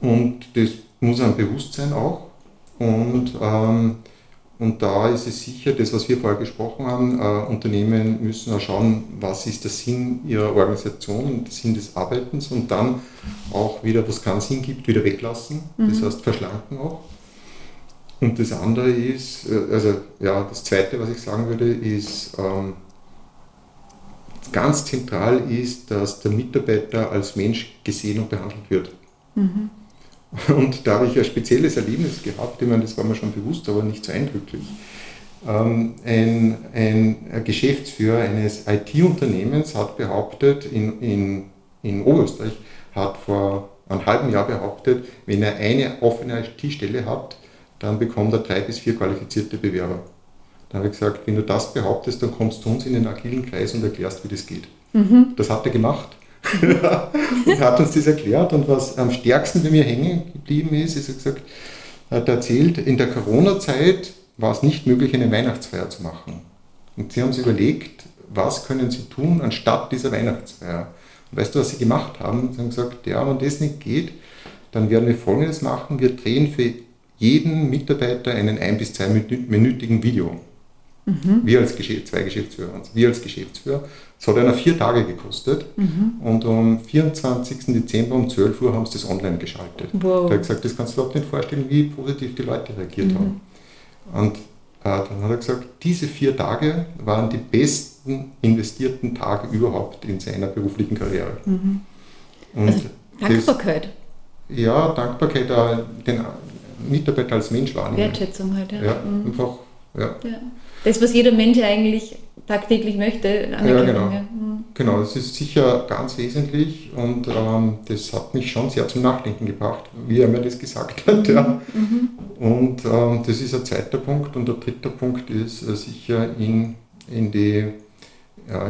und das muss ein Bewusstsein auch. Und, ähm, und da ist es sicher, das, was wir vorher gesprochen haben, äh, Unternehmen müssen auch schauen, was ist der Sinn ihrer Organisation, der Sinn des Arbeitens und dann auch wieder, was keinen Sinn gibt, wieder weglassen. Mhm. Das heißt, verschlanken auch. Und das andere ist, äh, also ja, das zweite, was ich sagen würde, ist, ähm, ganz zentral ist, dass der Mitarbeiter als Mensch gesehen und behandelt wird. Mhm. Und da habe ich ein spezielles Erlebnis gehabt, ich meine, das war mir schon bewusst, aber nicht so eindrücklich. Ähm, ein, ein Geschäftsführer eines IT-Unternehmens hat behauptet, in, in, in Oberösterreich, hat vor einem halben Jahr behauptet, wenn er eine offene IT-Stelle hat, dann bekommt er drei bis vier qualifizierte Bewerber. Dann habe ich gesagt, wenn du das behauptest, dann kommst du uns in den agilen Kreis und erklärst, wie das geht. Mhm. Das hat er gemacht. und hat uns das erklärt. Und was am stärksten bei mir hängen geblieben ist, ist, er gesagt, hat erzählt, in der Corona-Zeit war es nicht möglich, eine Weihnachtsfeier zu machen. Und sie haben sich überlegt, was können sie tun anstatt dieser Weihnachtsfeier. Und weißt du, was sie gemacht haben? Sie haben gesagt, ja, wenn das nicht geht, dann werden wir Folgendes machen. Wir drehen für jeden Mitarbeiter einen ein- bis zweiminütigen Video. Mhm. Wir als Geschäft, zwei Geschäftsführer, wir als Geschäftsführer. Es hat einer vier Tage gekostet mhm. und am 24. Dezember um 12 Uhr haben sie das online geschaltet. Wow. Da hat gesagt, das kannst du überhaupt nicht vorstellen, wie positiv die Leute reagiert mhm. haben. Und äh, dann hat er gesagt, diese vier Tage waren die besten investierten Tage überhaupt in seiner beruflichen Karriere. Mhm. also Dankbarkeit. Das, ja, Dankbarkeit, äh, den, Mitarbeiter als Mensch wahrnehmen. Wertschätzung halt, ja. ja mhm. einfach, ja. ja. Das, was jeder Mensch eigentlich tagtäglich möchte, Ja, genau. Mhm. Genau, das ist sicher ganz wesentlich und ähm, das hat mich schon sehr zum Nachdenken gebracht, wie er mir das gesagt hat. Ja. Mhm. Und ähm, das ist ein zweiter Punkt und der dritte Punkt ist äh, sicher in, in die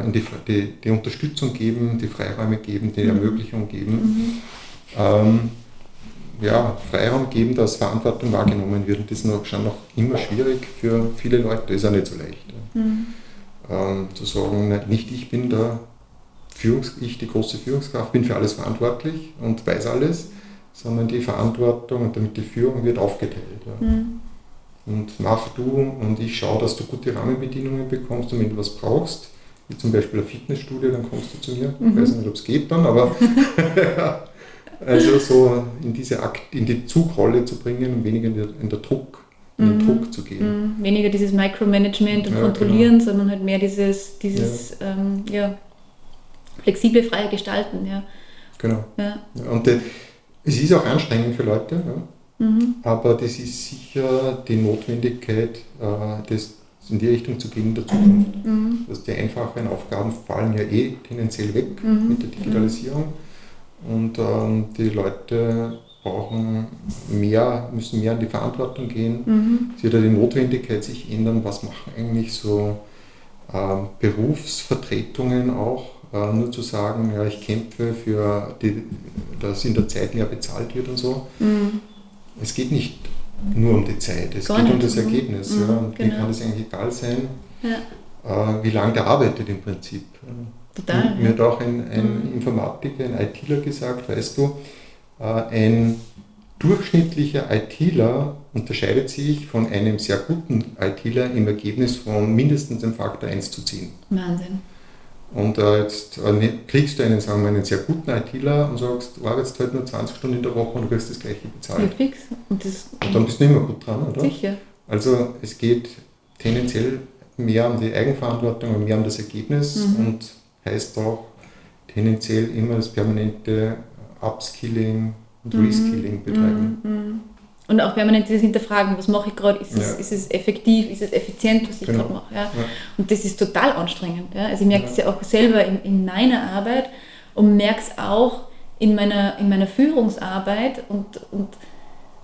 in die, die, die, Unterstützung geben, die Freiräume geben, die mhm. Ermöglichung geben. Mhm. Ähm, ja, Freiraum geben, dass Verantwortung wahrgenommen wird. Und das ist noch, schon noch immer schwierig für viele Leute. Das ist auch nicht so leicht. Mhm. Ähm, zu sagen, nicht ich bin der Führungs ich, die große Führungskraft, bin für alles verantwortlich und weiß alles, sondern die Verantwortung und damit die Führung wird aufgeteilt. Ja. Mhm. Und mach du und ich schaue, dass du gute Rahmenbedingungen bekommst und wenn du was brauchst, wie zum Beispiel ein Fitnessstudio, dann kommst du zu mir. Mhm. Ich weiß nicht, ob es geht dann, aber Also so in diese Akt, in die Zugrolle zu bringen und weniger in, der, in, der Druck, in den mhm. Druck zu gehen. Mhm. Weniger dieses Micromanagement und ja, Kontrollieren, genau. sondern halt mehr dieses, dieses ja. Ähm, ja, flexible, freie Gestalten. Ja. Genau. Ja. Und de, es ist auch anstrengend für Leute, ja. mhm. aber das ist sicher die Notwendigkeit, äh, das in die Richtung zu gehen in der Zukunft. Mhm. Dass die einfachen Aufgaben fallen ja eh tendenziell weg mhm. mit der Digitalisierung. Und ähm, die Leute brauchen mehr, müssen mehr in die Verantwortung gehen. Mhm. Es wird ja die Notwendigkeit sich ändern, was machen eigentlich so ähm, Berufsvertretungen auch. Äh, nur zu sagen, ja, ich kämpfe für, die, dass in der Zeit mehr bezahlt wird und so. Mhm. Es geht nicht nur um die Zeit, es Gar geht nicht. um das Ergebnis. Mhm, ja. Und genau. kann es eigentlich egal sein, ja. äh, wie lange der arbeitet im Prinzip. Total. Mir hat auch ein, ein mhm. Informatiker, ein ITler gesagt, weißt du, äh, ein durchschnittlicher ITler unterscheidet sich von einem sehr guten ITler im Ergebnis von mindestens einem Faktor 1 zu 10. Wahnsinn. Und äh, jetzt äh, ne, kriegst du einen, sagen wir, einen sehr guten ITler und sagst, du arbeitest halt nur 20 Stunden in der Woche und du kriegst das gleiche bezahlt. Ja, fix. Und, das, und dann bist du nicht mehr gut dran, oder? Sicher. Also es geht tendenziell mehr um die Eigenverantwortung und mehr um das Ergebnis mhm. und heißt auch tendenziell immer das permanente Upskilling und mhm. Reskilling betreiben. Mhm. Und auch permanent das Hinterfragen, was mache ich gerade, ist, ja. ist, es effektiv, ist es effizient, was ich genau. gerade mache. Ja? ja? Und das ist total anstrengend. Ja? Also ich merke es ja. auch selber in, in meiner Arbeit und merke es auch in meiner, in meiner Führungsarbeit und, und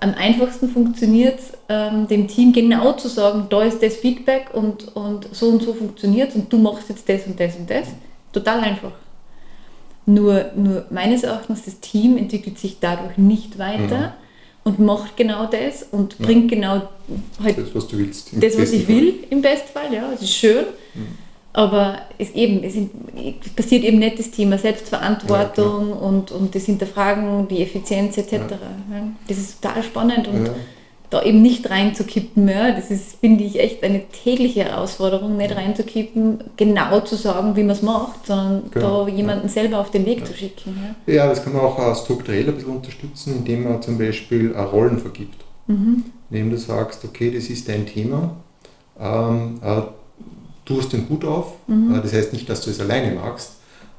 am einfachsten funktioniert ähm, dem Team genau zu sagen, da ist das Feedback und, und so und so funktioniert es und du machst jetzt das und das und das. Total einfach. Nur, nur meines Erachtens, das Team entwickelt sich dadurch nicht weiter. Mhm und macht genau das und ja. bringt genau halt das, was du willst. Das, was ich Fall. will, im Bestfall, ja, es ist schön. Mhm. Aber es, eben, es passiert eben nicht das Thema Selbstverantwortung ja, und, und das Hinterfragen, die Effizienz etc. Ja. Das ist total spannend und da eben nicht reinzukippen, ja, das ist, finde ich, echt eine tägliche Herausforderung, nicht reinzukippen, genau zu sagen, wie man es macht, sondern genau. da jemanden ja. selber auf den Weg ja. zu schicken. Ja. ja, das kann man auch strukturell ein bisschen unterstützen, indem man zum Beispiel Rollen vergibt. Mhm. Indem du sagst, okay, das ist dein Thema, ähm, äh, du hast den Hut auf, mhm. äh, das heißt nicht, dass du es alleine machst,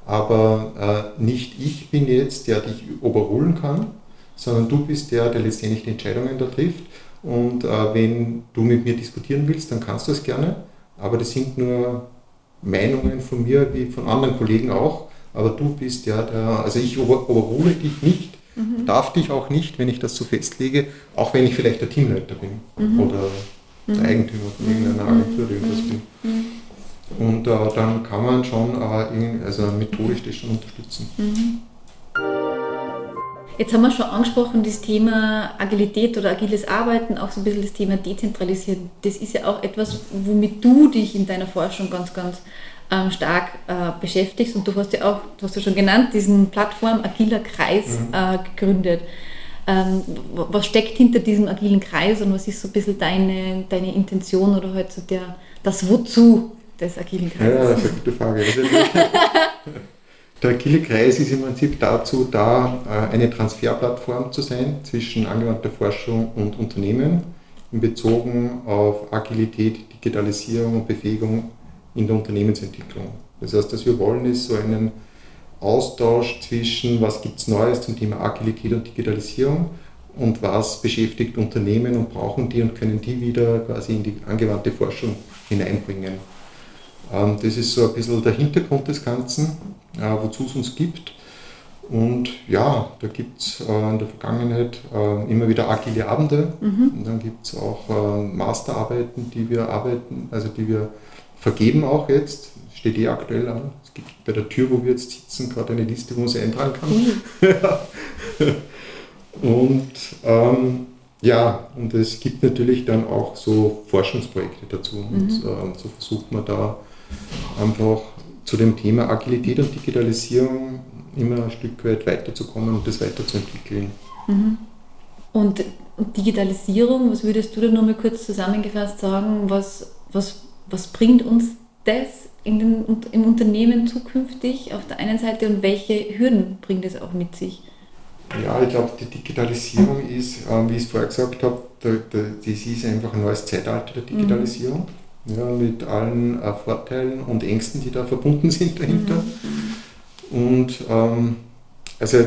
aber äh, nicht ich bin jetzt, der dich überholen kann, sondern du bist der, der letztendlich die Entscheidungen da trifft und äh, wenn du mit mir diskutieren willst, dann kannst du es gerne. Aber das sind nur Meinungen von mir, wie von anderen Kollegen auch. Aber du bist ja der, also ich überhole dich nicht, mhm. darf dich auch nicht, wenn ich das so festlege, auch wenn ich vielleicht der Teamleiter bin mhm. oder der mhm. Eigentümer von irgendeiner mhm. Agentur, die irgendwas bin. Mhm. Und äh, dann kann man schon äh, also methodisch das schon unterstützen. Mhm. Jetzt haben wir schon angesprochen, das Thema Agilität oder agiles Arbeiten, auch so ein bisschen das Thema Dezentralisieren. Das ist ja auch etwas, womit du dich in deiner Forschung ganz, ganz ähm, stark äh, beschäftigst. Und du hast ja auch, du hast ja schon genannt, diesen Plattform Agiler Kreis mhm. äh, gegründet. Ähm, was steckt hinter diesem agilen Kreis und was ist so ein bisschen deine, deine Intention oder halt so der, das Wozu des agilen Kreises? Ja, das ist eine gute Frage. Der Agile Kreis ist im Prinzip dazu da, äh, eine Transferplattform zu sein zwischen angewandter Forschung und Unternehmen in bezogen auf Agilität, Digitalisierung und Befähigung in der Unternehmensentwicklung. Das heißt, was wir wollen, ist so einen Austausch zwischen, was gibt es Neues zum Thema Agilität und Digitalisierung und was beschäftigt Unternehmen und brauchen die und können die wieder quasi in die angewandte Forschung hineinbringen. Ähm, das ist so ein bisschen der Hintergrund des Ganzen, wozu es uns gibt. Und ja, da gibt es äh, in der Vergangenheit äh, immer wieder agile Abende. Mhm. Und dann gibt es auch Masterarbeiten, die wir arbeiten, also die wir vergeben auch jetzt. Steht eh aktuell an. Es gibt bei der Tür, wo wir jetzt sitzen, gerade eine Liste, wo man sie eintragen kann. Mhm. und ähm, ja, und es gibt natürlich dann auch so Forschungsprojekte dazu. Mhm. Und ähm, so versucht man da einfach zu dem Thema Agilität und Digitalisierung immer ein Stück weit weiterzukommen und das weiterzuentwickeln. Mhm. Und Digitalisierung, was würdest du da nochmal kurz zusammengefasst sagen, was, was, was bringt uns das in den, im Unternehmen zukünftig auf der einen Seite und welche Hürden bringt es auch mit sich? Ja, ich glaube, die Digitalisierung ist, äh, wie ich es vorher gesagt habe, das ist einfach ein neues Zeitalter der mhm. Digitalisierung. Mhm ja, mit allen äh, Vorteilen und Ängsten, die da verbunden sind dahinter. Mhm. Und ähm, also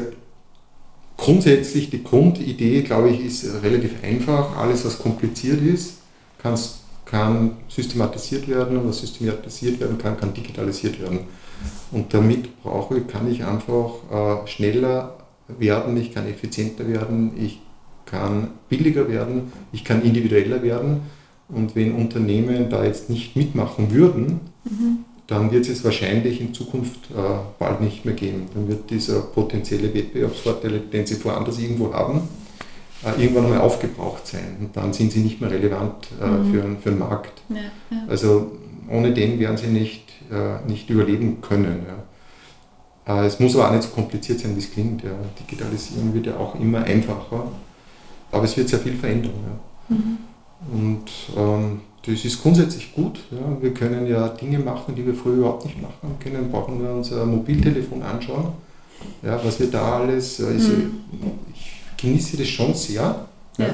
grundsätzlich die Grundidee, glaube ich, ist relativ einfach. Alles, was kompliziert ist, kann systematisiert werden und was systematisiert werden kann, kann digitalisiert werden. Und damit brauche, kann ich einfach äh, schneller werden, ich kann effizienter werden, ich kann billiger werden, ich kann individueller werden und wenn Unternehmen da jetzt nicht mitmachen würden, mhm. dann wird es wahrscheinlich in Zukunft äh, bald nicht mehr geben. Dann wird dieser potenzielle Wettbewerbsvorteil, den sie woanders irgendwo haben, äh, irgendwann mal aufgebraucht sein und dann sind sie nicht mehr relevant äh, mhm. für, für den Markt. Ja, ja. Also ohne den werden sie nicht, äh, nicht überleben können. Ja. Äh, es muss aber auch nicht so kompliziert sein, wie es klingt. Ja. Digitalisierung wird ja auch immer einfacher, aber es wird sehr viel verändern. Mhm. Und ähm, das ist grundsätzlich gut. Ja. Wir können ja Dinge machen, die wir früher überhaupt nicht machen können. Brauchen wir unser Mobiltelefon anschauen, ja, was wir da alles. Also mhm. Ich genieße das schon sehr, ja.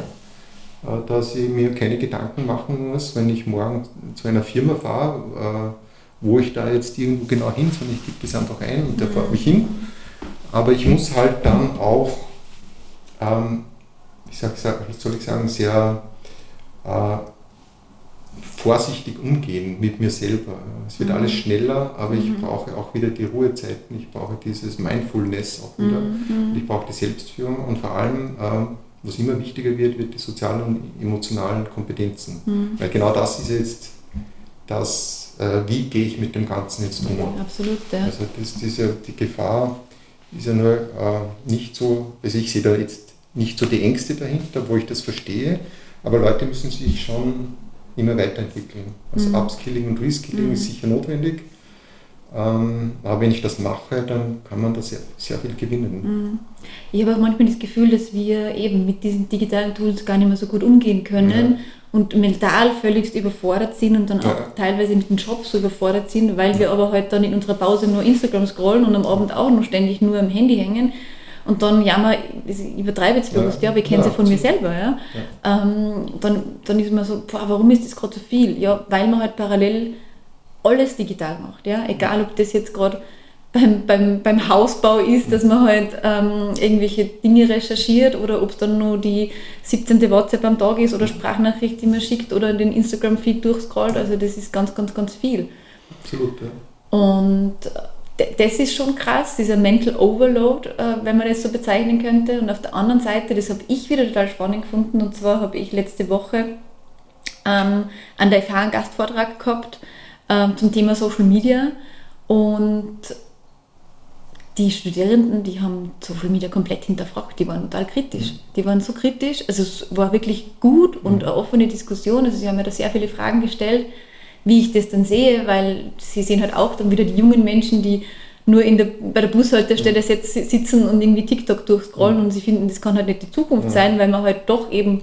Ja, äh, dass ich mir keine Gedanken machen muss, wenn ich morgen zu einer Firma fahre, äh, wo ich da jetzt irgendwo genau hin, sondern ich gebe das einfach ein und da fahre ich hin. Aber ich muss halt dann auch, ähm, ich sag, soll ich sagen, sehr äh, vorsichtig umgehen mit mir selber. Es wird mhm. alles schneller, aber ich mhm. brauche auch wieder die Ruhezeiten, ich brauche dieses Mindfulness auch wieder, mhm. ich brauche die Selbstführung und vor allem, ähm, was immer wichtiger wird, wird die sozialen und emotionalen Kompetenzen. Mhm. Weil genau das ist jetzt das, äh, wie gehe ich mit dem Ganzen jetzt um. Absolut, ja. Also das, diese, die Gefahr ist ja nur äh, nicht so, also ich sehe da jetzt nicht so die Ängste dahinter, wo ich das verstehe, aber Leute müssen sich schon immer weiterentwickeln. Also mhm. Upskilling und Reskilling mhm. ist sicher notwendig. Ähm, aber wenn ich das mache, dann kann man da sehr, sehr viel gewinnen. Mhm. Ich habe auch manchmal das Gefühl, dass wir eben mit diesen digitalen Tools gar nicht mehr so gut umgehen können ja. und mental völlig überfordert sind und dann auch ja. teilweise mit den Jobs so überfordert sind, weil wir aber halt dann in unserer Pause nur Instagram scrollen und am Abend auch noch ständig nur am Handy hängen und dann jammer, ich übertreibe jetzt bewusst, ja, aber ich kenne ja, ja von mir selber, ja. ja. Ähm, dann, dann ist man so, boah, warum ist das gerade so viel? Ja, weil man halt parallel alles digital macht, ja. Egal, ob das jetzt gerade beim, beim, beim Hausbau ist, dass man halt ähm, irgendwelche Dinge recherchiert oder ob es dann nur die 17. WhatsApp am Tag ist oder Sprachnachricht, die man schickt oder den Instagram-Feed durchscrollt. Also das ist ganz, ganz, ganz viel. Absolut, ja. Und das ist schon krass, dieser Mental Overload, äh, wenn man das so bezeichnen könnte. Und auf der anderen Seite, das habe ich wieder total spannend gefunden, und zwar habe ich letzte Woche ähm, an der FH einen Gastvortrag gehabt ähm, zum Thema Social Media. Und die Studierenden, die haben Social Media komplett hinterfragt, die waren total kritisch. Mhm. Die waren so kritisch, also es war wirklich gut und mhm. eine offene Diskussion, also sie haben mir da sehr viele Fragen gestellt wie ich das dann sehe, weil sie sehen halt auch dann wieder die jungen Menschen, die nur in der, bei der Bushaltestelle ja. sitzen und irgendwie TikTok durchscrollen ja. und sie finden, das kann halt nicht die Zukunft ja. sein, weil wir halt doch eben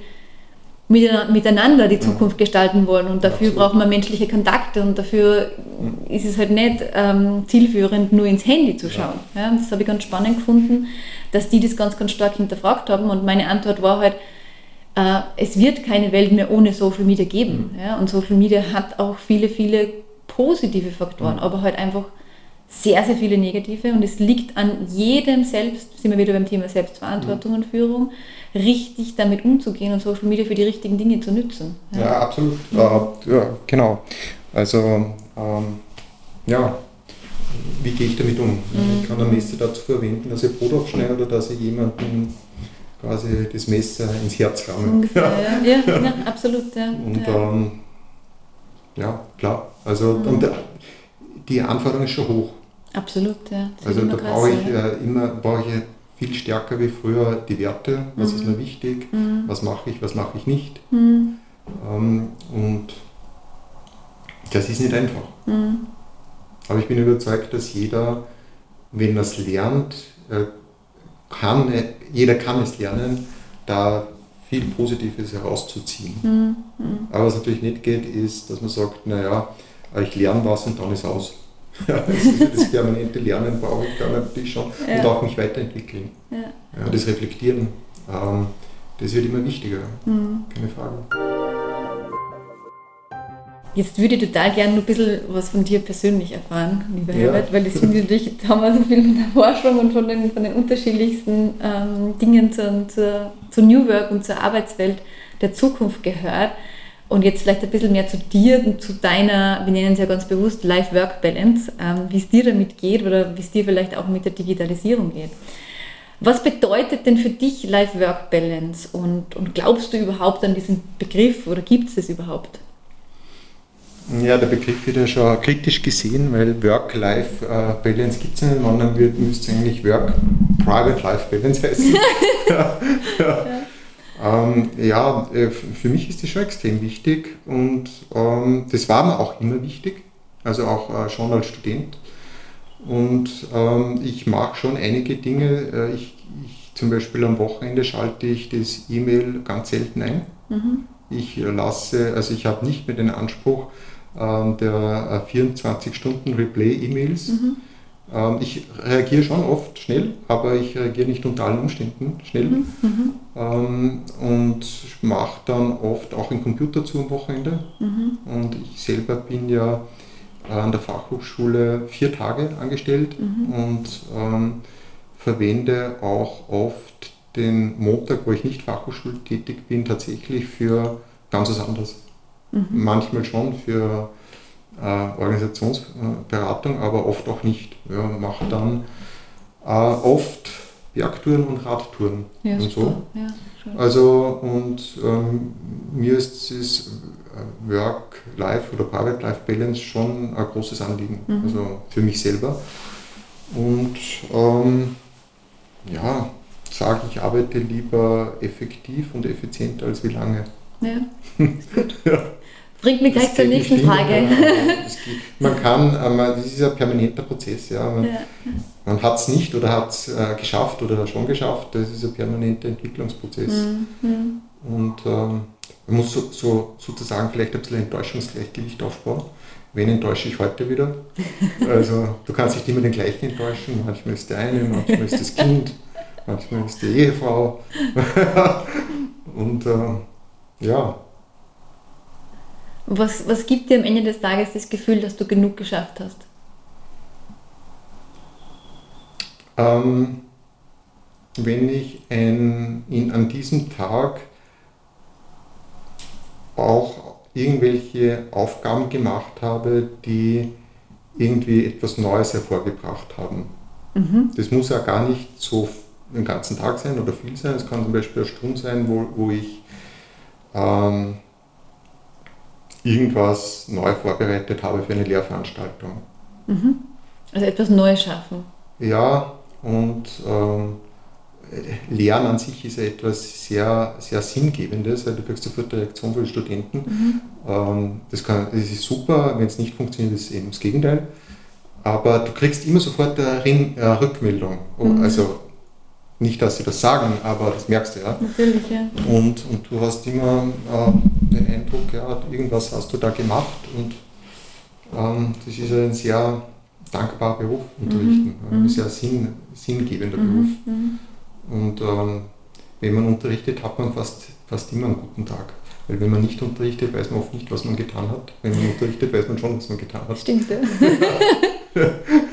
miteinander die Zukunft gestalten wollen und dafür Absolut. brauchen wir menschliche Kontakte und dafür ist es halt nicht ähm, zielführend, nur ins Handy zu schauen. Das habe ich ganz spannend gefunden, dass die das ganz, ganz stark hinterfragt haben und meine Antwort war halt, es wird keine Welt mehr ohne Social Media geben. Mhm. Ja? Und Social Media hat auch viele, viele positive Faktoren, mhm. aber halt einfach sehr, sehr viele negative. Und es liegt an jedem selbst, sind wir wieder beim Thema Selbstverantwortung mhm. und Führung, richtig damit umzugehen und Social Media für die richtigen Dinge zu nutzen. Ja, ja absolut. Äh, ja, genau. Also, ähm, ja, wie gehe ich damit um? Mhm. Ich kann am Messer dazu verwenden, dass ich Brot aufschneide oder dass ich jemanden quasi das Messer ins Herz rammen. Ja, ja, ja, absolut. Ja. Und ja. Ähm, ja, klar. Also mhm. und die Anforderung ist schon hoch. Absolut, ja. Also da brauche ich äh, immer brauche ich viel stärker wie früher die Werte, was mhm. ist mir wichtig, mhm. was mache ich, was mache ich nicht. Mhm. Ähm, und das ist nicht einfach. Mhm. Aber ich bin überzeugt, dass jeder, wenn er es lernt, äh, kann, jeder kann es lernen, da viel Positives herauszuziehen. Mhm. Aber was natürlich nicht geht, ist, dass man sagt, naja, ich lerne was und dann ist aus. das, das permanente Lernen brauche ich da natürlich schon ja. und auch mich weiterentwickeln. Ja. Ja, das Reflektieren, ähm, das wird immer wichtiger, mhm. keine Frage. Jetzt würde ich total gerne noch ein bisschen was von dir persönlich erfahren, lieber ja. Herbert, weil das finde ich natürlich, jetzt haben wir so viel von der Forschung und von den, von den unterschiedlichsten ähm, Dingen zur, zur, zur New Work und zur Arbeitswelt der Zukunft gehört. Und jetzt vielleicht ein bisschen mehr zu dir und zu deiner, wir nennen es ja ganz bewusst, Life-Work-Balance, ähm, wie es dir damit geht oder wie es dir vielleicht auch mit der Digitalisierung geht. Was bedeutet denn für dich Life-Work-Balance und, und glaubst du überhaupt an diesen Begriff oder gibt es es überhaupt? Ja, der Begriff wird ja schon kritisch gesehen, weil Work-Life-Balance gibt es nicht. In anderen müsste es eigentlich Work-Private-Life-Balance heißen. ja, ja. Ähm, ja, äh, für mich ist das schon extrem wichtig und ähm, das war mir auch immer wichtig, also auch äh, schon als Student. Und ähm, ich mache schon einige Dinge. Äh, ich, ich, zum Beispiel am Wochenende schalte ich das E-Mail ganz selten ein. Mhm. Ich lasse, also ich habe nicht mehr den Anspruch der 24 Stunden Replay-E-Mails. Mhm ähm, ich reagiere schon oft schnell, aber ich reagiere nicht unter allen Umständen schnell mhm. mhm. Ähm, und mache dann oft auch den Computer zu am Wochenende. Mhm. Und ich selber bin ja an der Fachhochschule vier Tage angestellt mhm. und ähm, verwende auch oft den Montag, wo ich nicht fachhochschultätig bin, tatsächlich für ganz was anderes. Mhm. Manchmal schon für äh, Organisationsberatung, aber oft auch nicht. Ja, mache dann äh, oft Bergtouren und Radtouren ja, und so. Ja, also und ähm, mir ist das äh, Work-Life oder Private-Life-Balance schon ein großes Anliegen, mhm. also für mich selber. Und ähm, ja, sage ich arbeite lieber effektiv und effizient als wie lange. Ja, gut. ja. Bringt mich gleich zur nächsten Frage. man kann, ähm, das ist ein permanenter Prozess. Ja. Man, ja. man hat es nicht oder hat es äh, geschafft oder schon geschafft. Das ist ein permanenter Entwicklungsprozess. Mhm. Und ähm, man muss so, so, sozusagen vielleicht ein bisschen Enttäuschungsgleichgewicht aufbauen. Wen enttäusche ich heute wieder? Also du kannst nicht immer den gleichen enttäuschen. Manchmal ist der eine, manchmal ist das Kind, manchmal ist die Ehefrau. Und äh, ja, was, was gibt dir am Ende des Tages das Gefühl, dass du genug geschafft hast? Ähm, wenn ich ein, in, an diesem Tag auch irgendwelche Aufgaben gemacht habe, die irgendwie etwas Neues hervorgebracht haben. Mhm. Das muss ja gar nicht so den ganzen Tag sein oder viel sein. Es kann zum Beispiel eine Stunde sein, wo, wo ich ähm, irgendwas neu vorbereitet habe für eine Lehrveranstaltung. Mhm. Also etwas Neues schaffen. Ja, und ähm, Lernen an sich ist ja etwas sehr, sehr Sinngebendes, weil du kriegst sofort eine Reaktion von den Studenten. Mhm. Ähm, das, kann, das ist super, wenn es nicht funktioniert, ist es eben das Gegenteil. Aber du kriegst immer sofort eine Rückmeldung. Mhm. Also nicht, dass sie das sagen, aber das merkst du ja. Natürlich, ja. Und, und du hast immer äh, den Eindruck, ja, irgendwas hast du da gemacht und ähm, das ist ein sehr dankbarer Beruf, unterrichten. Mhm. Ein sehr sinn, sinngebender mhm. Beruf. Mhm. Und ähm, wenn man unterrichtet, hat man fast, fast immer einen guten Tag. Weil wenn man nicht unterrichtet, weiß man oft nicht, was man getan hat. Wenn man unterrichtet, weiß man schon, was man getan hat. Stimmt, ja.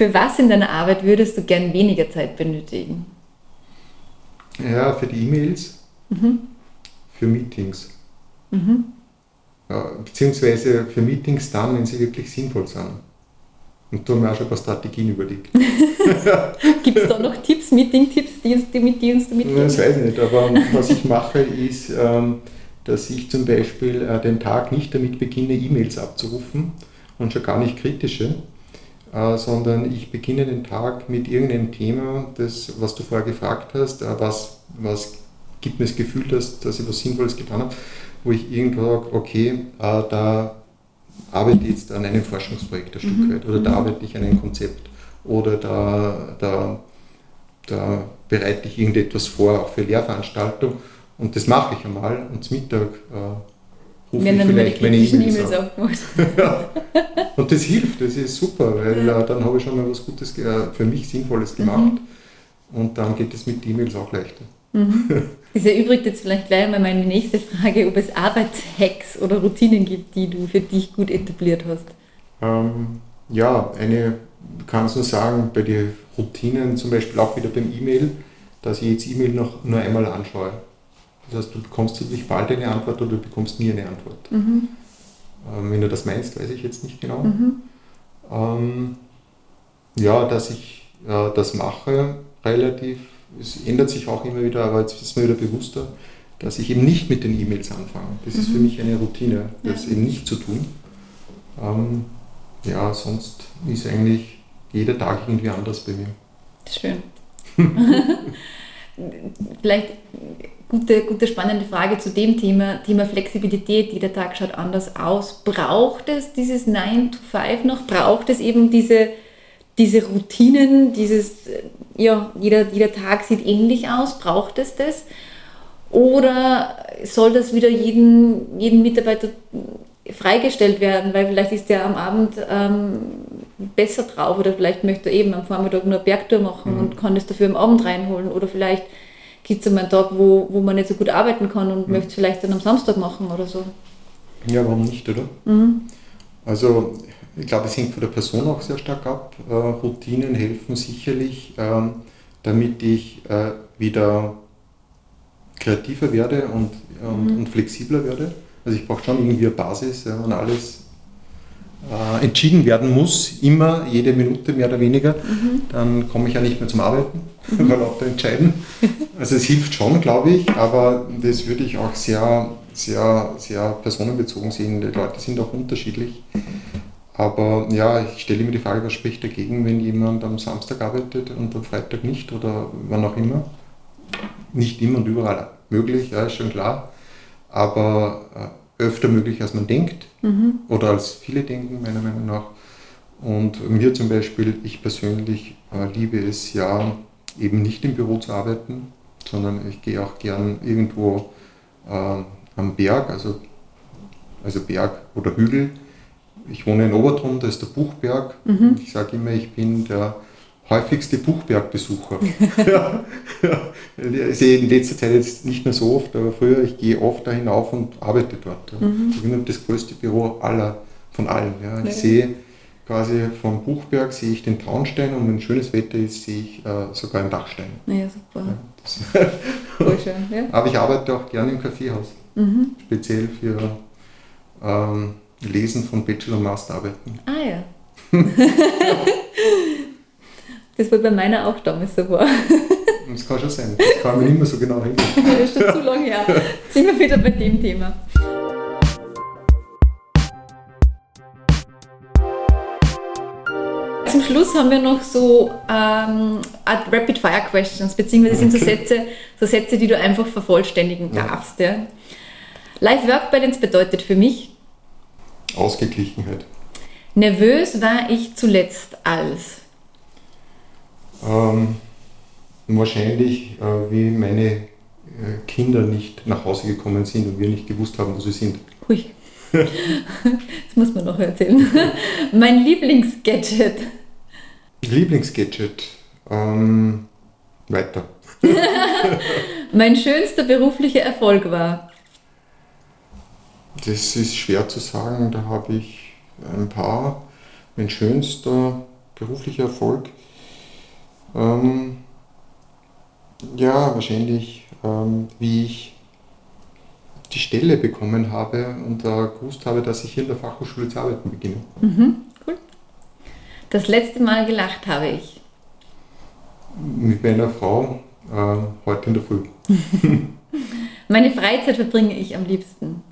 Für was in deiner Arbeit würdest du gern weniger Zeit benötigen? Ja, für die E-Mails, mhm. für Meetings. Mhm. Ja, beziehungsweise für Meetings dann, wenn sie wirklich sinnvoll sind. Und da haben wir auch schon ein paar Strategien überlegt. Gibt es da noch Tipps, Meeting-Tipps, die, die, mit uns da mitgeben? Das weiß ich nicht, aber was ich mache, ist, ähm, dass ich zum Beispiel äh, den Tag nicht damit beginne, E-Mails abzurufen und schon gar nicht kritische, äh, sondern ich beginne den Tag mit irgendeinem Thema, das, was du vorher gefragt hast, äh, was, was gibt mir das Gefühl, dass, dass ich was Sinnvolles getan habe, wo ich irgendwo sage, okay, äh, da arbeite ich jetzt an einem Forschungsprojekt ein Stück mhm. weit oder da arbeite ich an einem Konzept oder da, da, da bereite ich irgendetwas vor, auch für Lehrveranstaltung und das mache ich einmal und zum Mittag rufe ich vielleicht meine E-Mails auf. ja. Und das hilft, das ist super, weil ja. äh, dann habe ich schon mal was Gutes, äh, für mich Sinnvolles gemacht mhm. und dann geht es mit E-Mails auch leichter. Mhm. Das erübrigt jetzt vielleicht gleich mal meine nächste Frage, ob es Arbeitshacks oder Routinen gibt, die du für dich gut etabliert hast. Ähm, ja, eine kann es nur sagen, bei den Routinen, zum Beispiel auch wieder beim E-Mail, dass ich jetzt E-Mail noch nur einmal anschaue. Das heißt, du bekommst ziemlich bald eine Antwort oder du bekommst nie eine Antwort. Mhm. Ähm, wenn du das meinst, weiß ich jetzt nicht genau. Mhm. Ähm, ja, dass ich äh, das mache, relativ, es ändert sich auch immer wieder, aber jetzt ist mir wieder bewusster, dass ich eben nicht mit den E-Mails anfange. Das mhm. ist für mhm. mich eine Routine, das ja. eben nicht zu tun. Ähm, ja, sonst ist eigentlich jeder Tag irgendwie anders bei mir. Schön. vielleicht gute, gute spannende Frage zu dem Thema, Thema Flexibilität. Jeder Tag schaut anders aus. Braucht es dieses 9 to 5 noch? Braucht es eben diese, diese Routinen, dieses, ja, jeder, jeder Tag sieht ähnlich aus? Braucht es das? Oder soll das wieder jeden, jeden Mitarbeiter freigestellt werden, weil vielleicht ist der am Abend ähm, besser drauf oder vielleicht möchte er eben am Vormittag nur Bergtour machen mhm. und kann das dafür am Abend reinholen oder vielleicht gibt es einmal einen Tag, wo, wo man nicht so gut arbeiten kann und mhm. möchte es vielleicht dann am Samstag machen oder so. Ja, warum nicht, oder? Mhm. Also ich glaube, es hängt von der Person auch sehr stark ab. Äh, Routinen helfen sicherlich, ähm, damit ich äh, wieder kreativer werde und, und, mhm. und flexibler werde. Also ich brauche schon irgendwie eine Basis ja, und alles äh, entschieden werden muss, immer, jede Minute mehr oder weniger, mhm. dann komme ich ja nicht mehr zum Arbeiten, mhm. da entscheiden. Also es hilft schon, glaube ich, aber das würde ich auch sehr, sehr, sehr personenbezogen sehen. Die Leute sind auch unterschiedlich. Aber ja, ich stelle mir die Frage, was spricht dagegen, wenn jemand am Samstag arbeitet und am Freitag nicht oder wann auch immer. Nicht immer und überall möglich, ja, ist schon klar. Aber äh, öfter möglich, als man denkt mhm. oder als viele denken, meiner Meinung nach. Und mir zum Beispiel, ich persönlich äh, liebe es ja, eben nicht im Büro zu arbeiten, sondern ich gehe auch gern irgendwo äh, am Berg, also, also Berg oder Hügel. Ich wohne in Obertrum, da ist der Buchberg. Mhm. Ich sage immer, ich bin der häufigste Buchbergbesucher. ja, ja. Ich sehe in letzter Zeit jetzt nicht mehr so oft, aber früher, ich gehe oft da hinauf und arbeite dort. Ja. Mhm. Ich bin das größte Büro aller, von allen. Ja. Ich ja. sehe quasi vom Buchberg sehe ich den Traunstein und wenn schönes Wetter ist, sehe ich äh, sogar einen Dachstein. Ja, super. Ja, Voll schön, ja. Aber ich arbeite auch gerne im Kaffeehaus. Mhm. Speziell für ähm, Lesen von Bachelor- und Masterarbeiten. Ah ja. Das war bei meiner auch damals so war. Das kann schon sein. Das kann man nicht mehr so genau erinnern. das ist schon zu lange her. Sind wir wieder bei dem Thema. Zum Schluss haben wir noch so ähm, Rapid Fire Questions, beziehungsweise sind so Sätze, so Sätze, die du einfach vervollständigen darfst. Ja. Life Work Balance bedeutet für mich Ausgeglichenheit. Nervös war ich zuletzt als ähm, wahrscheinlich, äh, wie meine äh, Kinder nicht nach Hause gekommen sind und wir nicht gewusst haben, wo sie sind. Hui. das muss man noch erzählen. mein Lieblingsgadget. Lieblingsgadget. Ähm, weiter. mein schönster beruflicher Erfolg war. Das ist schwer zu sagen, da habe ich ein paar. Mein schönster beruflicher Erfolg ähm, ja, wahrscheinlich, ähm, wie ich die Stelle bekommen habe und äh, gewusst habe, dass ich hier in der Fachhochschule zu arbeiten beginne. Mhm. Das letzte Mal gelacht habe ich. Mit meiner Frau äh, heute in der Früh. Meine Freizeit verbringe ich am liebsten.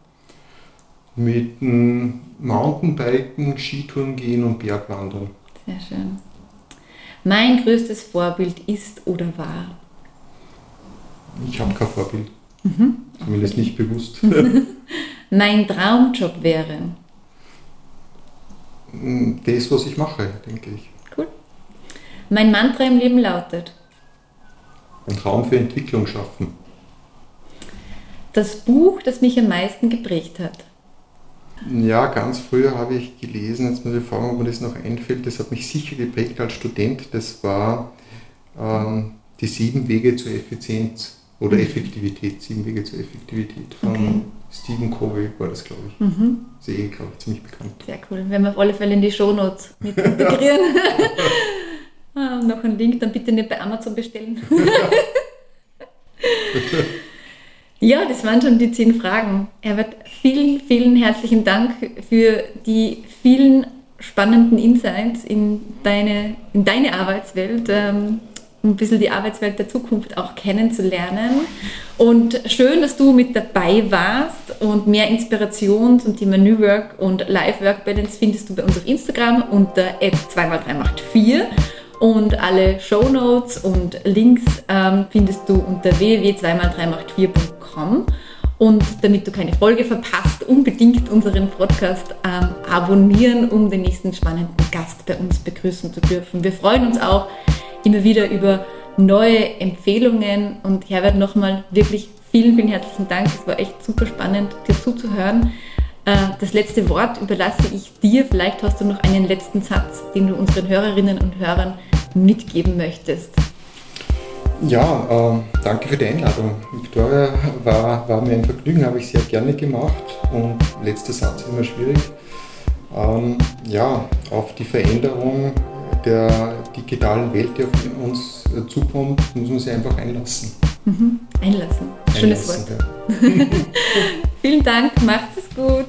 Mit dem Mountainbiken, Skitouren gehen und Bergwandern. Sehr schön. Mein größtes Vorbild ist oder war? Ich habe kein Vorbild. Mhm. Zumindest nicht bewusst. mein Traumjob wäre? Das, was ich mache, denke ich. Cool. Mein Mantra im Leben lautet? Ein Traum für Entwicklung schaffen. Das Buch, das mich am meisten geprägt hat? Ja, ganz früher habe ich gelesen, jetzt muss ich fragen, ob mir das noch einfällt, das hat mich sicher geprägt als Student, das war ähm, die sieben Wege zur Effizienz oder. Effektivität, sieben Wege zur Effektivität von okay. Stephen Covey war das, glaube ich. Mhm. Ist eh, glaube ich, ziemlich bekannt. Sehr cool. Werden wir auf alle Fälle in die Shownotes mit integrieren. ah, noch ein Link, dann bitte nicht bei Amazon bestellen. Ja, das waren schon die zehn Fragen. Herbert, vielen, vielen herzlichen Dank für die vielen spannenden Insights in deine, in deine Arbeitswelt, ähm, ein bisschen die Arbeitswelt der Zukunft auch kennenzulernen. Und schön, dass du mit dabei warst und mehr Inspiration zum Thema New Work und Life Work Balance findest du bei uns auf Instagram unter 2x3 macht 4 Und alle Show Notes und Links ähm, findest du unter www.2x3macht4.com. Und damit du keine Folge verpasst, unbedingt unseren Podcast ähm, abonnieren, um den nächsten spannenden Gast bei uns begrüßen zu dürfen. Wir freuen uns auch immer wieder über neue Empfehlungen. Und Herbert, nochmal wirklich vielen, vielen herzlichen Dank. Es war echt super spannend, dir zuzuhören. Äh, das letzte Wort überlasse ich dir. Vielleicht hast du noch einen letzten Satz, den du unseren Hörerinnen und Hörern mitgeben möchtest. Ja, äh, danke für die Einladung. Victoria, war, war mir ein Vergnügen, habe ich sehr gerne gemacht. Und letzter Satz immer schwierig. Ähm, ja, auf die Veränderung der digitalen Welt, die auf uns zukommt, muss man sich einfach einlassen. Mhm. Einlassen. Schönes einlassen, Wort. Ja. Vielen Dank, macht es gut.